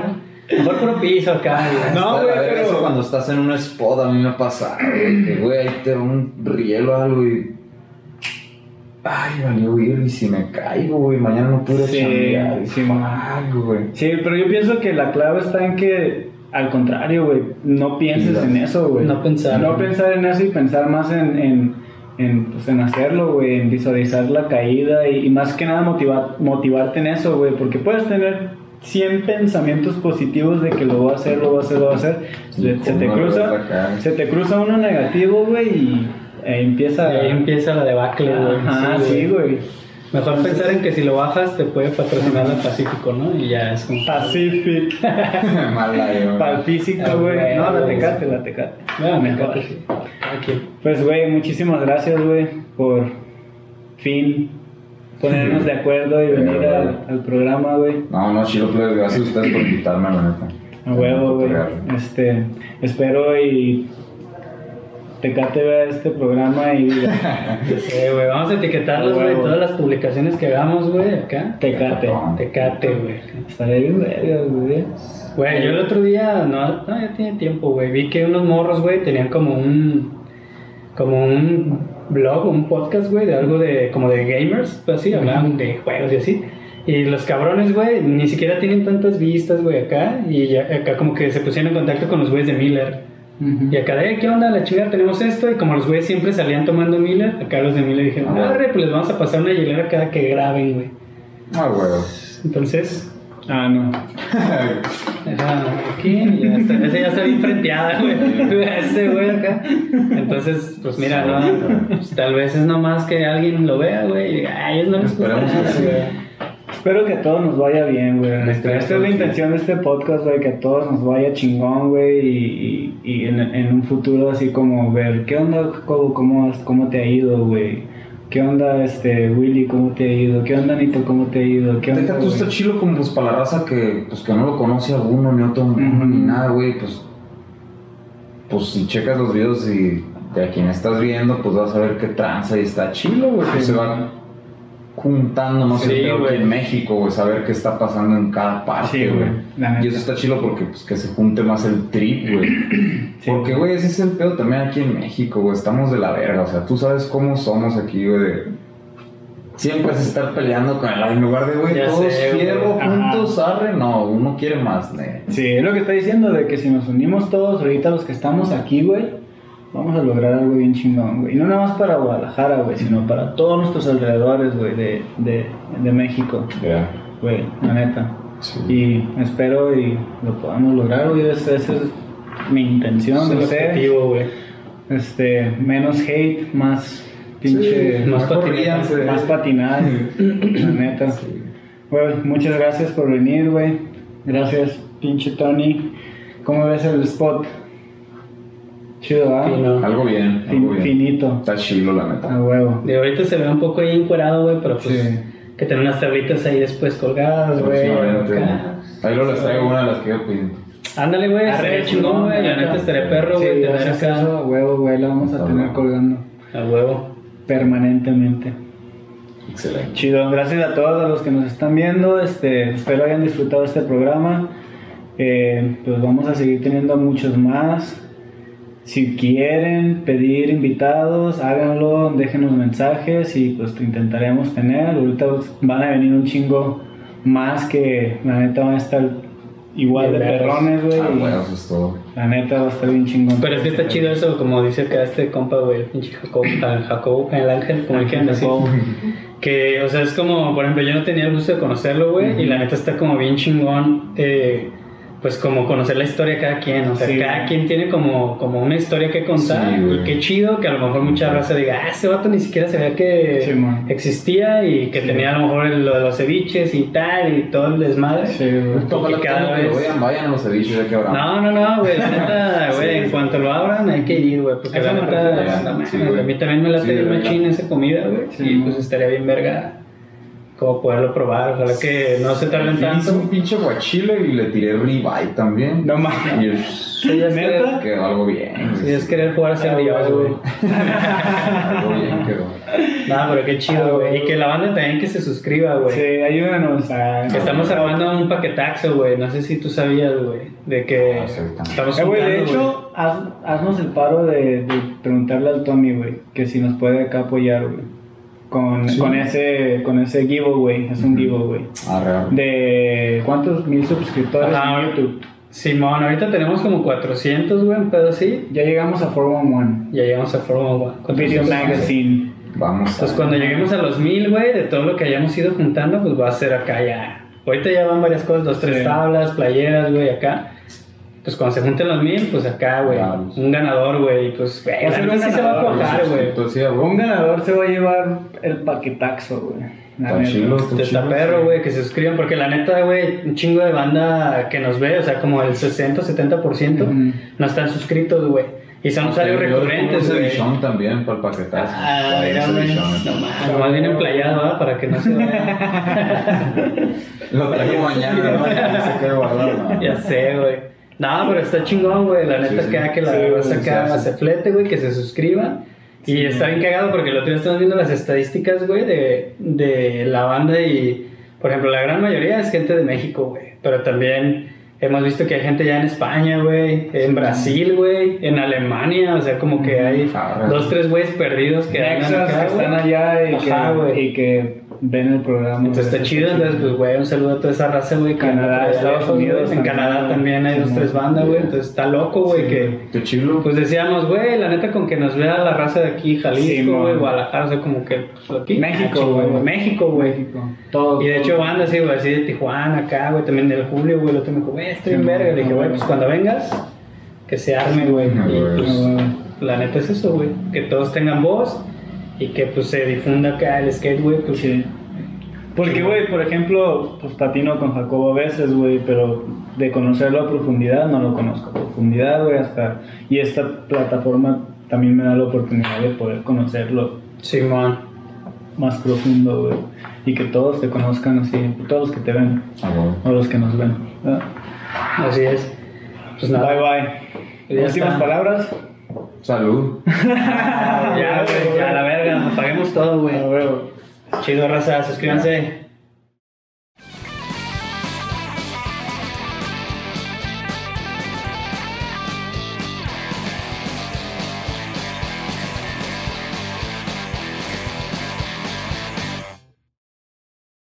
mejor puro piso acá. güey. No, güey, pero- Eso cuando estás en un spot a mí me pasa, güey, que güey, ahí te da un rielo o algo y. Ay, valió ir y si me caigo, güey, mañana no pude Sí, chambear. sí, fuck, güey. Sí, pero yo pienso que la clave está en que, al contrario, güey, no pienses Sí, en eso, güey. No pensar. No pensar en eso y pensar más en, en, en, pues, en hacerlo, güey, en visualizar la caída y, y más que nada motivar, motivarte en eso, güey, porque puedes tener 100 pensamientos positivos de que lo voy a hacer, lo voy a hacer, lo voy a hacer. Se, se te cruza, se te cruza uno negativo, güey, y eh, empieza... Y ahí empieza la debacle, güey. Ajá, sí, güey. Mejor pensar en que si lo bajas te puede patrocinar la Pacífico, ¿no? Y ya es como... Pacific. (laughs) Mala, güey. Para el físico, Ah, güey. No, la tecate, la tecate. Ah, me Mejor. Aquí. Pues, güey, muchísimas gracias, güey, por fin ponernos de acuerdo y venir al, al programa, güey. No, no, chilo, pues, gracias a ustedes por invitarme, la neta. A huevo, güey. Este, espero y Tecate vea este programa y (laughs) diga, Sí, güey, vamos a etiquetarlos, güey, todas las publicaciones que hagamos, güey, acá. Tecate. Tecate, güey. Estaría bien verga, güey. Güey, yo el otro día, no, no, ya tiene tiempo, güey, vi que unos morros, güey, tenían como un, como un blog, un podcast, güey, de algo de, como de gamers, pues así, hablaban de juegos y así. Y los cabrones, güey, ni siquiera tienen tantas vistas, güey, acá. Y ya, acá como que se pusieron en contacto con los güeyes de Miller. Y acá de, ¿qué onda? La chingada, tenemos esto. Y como los güeyes siempre salían tomando Miller, acá los de Miller dijeron, Ah. arre, pues les vamos a pasar una hielera cada que graben, güey. Ah, güey. Entonces, Ah, no. (laughs) Ajá, aquí, y ya está, esa ya está bien frenteada, güey. (laughs) Ese güey acá. Entonces, pues mira, no, pues, tal vez es nomás que alguien lo vea, güey, y diga, ay, ellos no les gusta Esperemos Espero que a todos nos vaya bien, güey. Esta, Esperemos esta es la intención de este podcast, güey, que a todos nos vaya chingón, güey, y, y, y en, en un futuro así como ver, ¿qué onda? ¿Cómo, has- cómo te ha ido, güey? ¿Qué onda, este, Willy? ¿Cómo te ha ido? ¿Qué onda, Nito? ¿Cómo te ha ido? ¿Qué onda, Deja tú está chilo como pues para la raza que pues que no lo conoce a uno ni otro Ujú. ni nada, güey, pues pues si checas los videos y de a quien estás viendo, pues vas a ver qué tranza y está chilo, güey, se va juntando, no sé, Sí, aquí güey. en México, güey, saber qué está pasando en cada parte, Sí, güey, güey. Y eso está chilo porque pues que se junte más el trip, güey. Sí, Porque, güey, ese es el pedo también aquí en México, güey. Estamos de la verga. O sea, tú sabes cómo somos aquí, güey. de- Siempre es estar peleando con el en lugar de, güey, todos güey. fierro Ajá. juntos, arre. No, uno quiere más, ne. Sí, es lo que está diciendo, de que si nos unimos todos ahorita los que estamos aquí, güey, vamos a lograr algo bien chingón, güey. Y no nada más para Guadalajara, güey, sino para todos nuestros alrededores, güey, de, de, de México, Ya. güey, la neta. Sí. Y espero y lo podamos lograr, güey, esa, es mi intención, el sé. objetivo, güey. Este, menos hate, más pinche. Sí, más patinada. más patinada, la neta. Güey, muchas gracias por venir, güey. Gracias, pinche Tony. ¿Cómo ves el spot? Chido, ¿ah? Sí, no. Algo bien, Fin- algo bien. finito. Está chilo, la A neta. huevo. De ahorita se ve un poco ahí encuerado, güey, pero pues Sí. que tener unas tablitas ahí después colgadas, güey. Ahí lo les traigo una de las que yo pido. Ándale, güey, Arre, chingón, güey. La neta estaría perro, güey, Sí, tener acá eso, a huevo, güey. La vamos a A tener huevo. colgando a huevo. permanentemente. Excelente. Chido, gracias a todos a los que nos están viendo. Este, espero hayan disfrutado este programa. Eh, pues vamos a seguir teniendo muchos más. Si quieren pedir invitados, háganlo, déjenos mensajes y pues intentaremos tener. Ahorita van a venir un chingo más que la neta van a estar igual de perrones, güey. Ah, bueno, eso es todo. La neta va a estar bien chingón. Pero es que está chido eso, como dice acá este compa, güey, el pinche Jacob, Jacob, el ángel, como le quieran decir. Que, o sea, es como, por ejemplo, yo no tenía el gusto de conocerlo, güey, y la neta está como bien chingón, eh, pues como conocer la historia de cada quien, o sea, Sí. cada quien tiene como, como una historia que contar, Sí, y qué chido que a lo mejor mucha raza diga, ah, ese vato ni siquiera sabía que Sí, existía y que Sí. tenía a lo mejor el- lo de los ceviches y tal, y todo el desmadre. Sí, güey. Ojalá que cada vez- vayan, vayan a los ceviches que habrá. No, no, no, güey, la neta, (laughs) güey, Sí. en cuanto lo abran hay que ir, güey, porque Eso la neta, a mí también me late Sí, de bien verdad. machín esa comida, güey, Sí, y pues estaría bien verga como poderlo probar, ojalá que no se tarden Hice tanto. un pinche guachile y le tiré ribeye también. No mames. Y Sí, es ¿Neta? que- quedó algo bien. Sí, es querer jugar a ser Ah, Dios, güey. Algo bien quedó. No, pero qué chido, güey. Y que la banda también que se suscriba, güey. Sí, ayúdanos a... Que estamos armando un paquetaxo, güey. No sé si tú sabías, güey. De que No sé, también. estamos Eh, güey, de hecho, haz- haznos el paro de, de preguntarle al Tommy, güey, que si nos puede acá apoyar, güey. Con, Sí. con ese con ese giveaway, es un giveaway. Arre, arre. De ¿cuántos mil suscriptores Ajá. en YouTube? Simón, ahorita tenemos como 400, güey, un pedo así. Ya llegamos a 411. Ya llegamos a Fórmula 1. Video Magazine. Vamos. Entonces, cuando lleguemos a los 1000, güey, de todo lo que hayamos ido juntando, pues va a ser acá ya. Ahorita ya van varias cosas, dos, tres Sí. tablas, playeras, güey, acá. Pues cuando se junten los 1000, pues acá, güey, Claro. un ganador, güey, pues, güey, la neta un sí se va a ganador, cuajar, güey. Entonces, sí. Un ganador se va a llevar el paquetaxo, güey. Está chilo, está Está chilo. perro, güey, que se suscriban, porque la neta, güey, un chingo de banda que nos ve, o sea, como el 60 70% Ujú. no están suscritos, güey. Y son usuarios recurrentes, güey. bichón también para el paquetazo. Ah, mira, güey. nomás viene emplayado, ¿verdad? Para que no se vea. (laughs) Lo traigo (laughs) mañana, ¿no? Ya se quede guardado. ¿no? ya sé, güey. No, pero está chingón, güey. La neta Sí, sí. queda que la Sí, raza acá sí. se flete, güey, que se suscriban. Y está bien cagado porque el otro día estamos viendo las estadísticas, güey, de, de la banda y, por ejemplo, la gran mayoría es gente de México, güey. Pero también hemos visto que hay gente ya en España, güey, en Brasil, güey, en Alemania, o sea, como que hay Ah, dos, tres güeyes perdidos que acá, que están allá y, Ajá, que, güey. y que ven el programa. Entonces está chido, entonces pues güey, un saludo a toda esa raza, güey. Canadá, Estados. Unidos En Canadá también hay dos, tres bandas, güey. Entonces está loco, güey, que... Qué chilo. Pues decíamos, güey, la neta con que nos vea la raza de aquí, Jalisco, güey, Guadalajara, o sea, como que pues, aquí. México, ah, chingón, güey. México, güey. México. Todo. Y de hecho bandas, sí, güey, así de Tijuana, acá, güey, también del Julio, güey, el otro me dijo, güey, estoy en verga. Le dije, güey, pues cuando vengas, que se arme, pues, güey. la neta es eso, güey, que todos tengan voz y que pues se difunda acá el skate, güey, pues Sí. Porque, güey, por ejemplo, pues patino con Jacobo a veces, güey, pero de conocerlo a profundidad no lo conozco a profundidad, güey, hasta... Y esta plataforma también me da la oportunidad de poder conocerlo Simón. más profundo, güey. Y que todos te conozcan así, todos los que te ven, A huevo. o los que nos ven. ¿verdad? Así es. Pues nada. Bye, bye. Últimas palabras. Salud. (laughs) Ya, güey, ya, la verga, apaguemos todo, güey. Chido, raza, suscríbanse.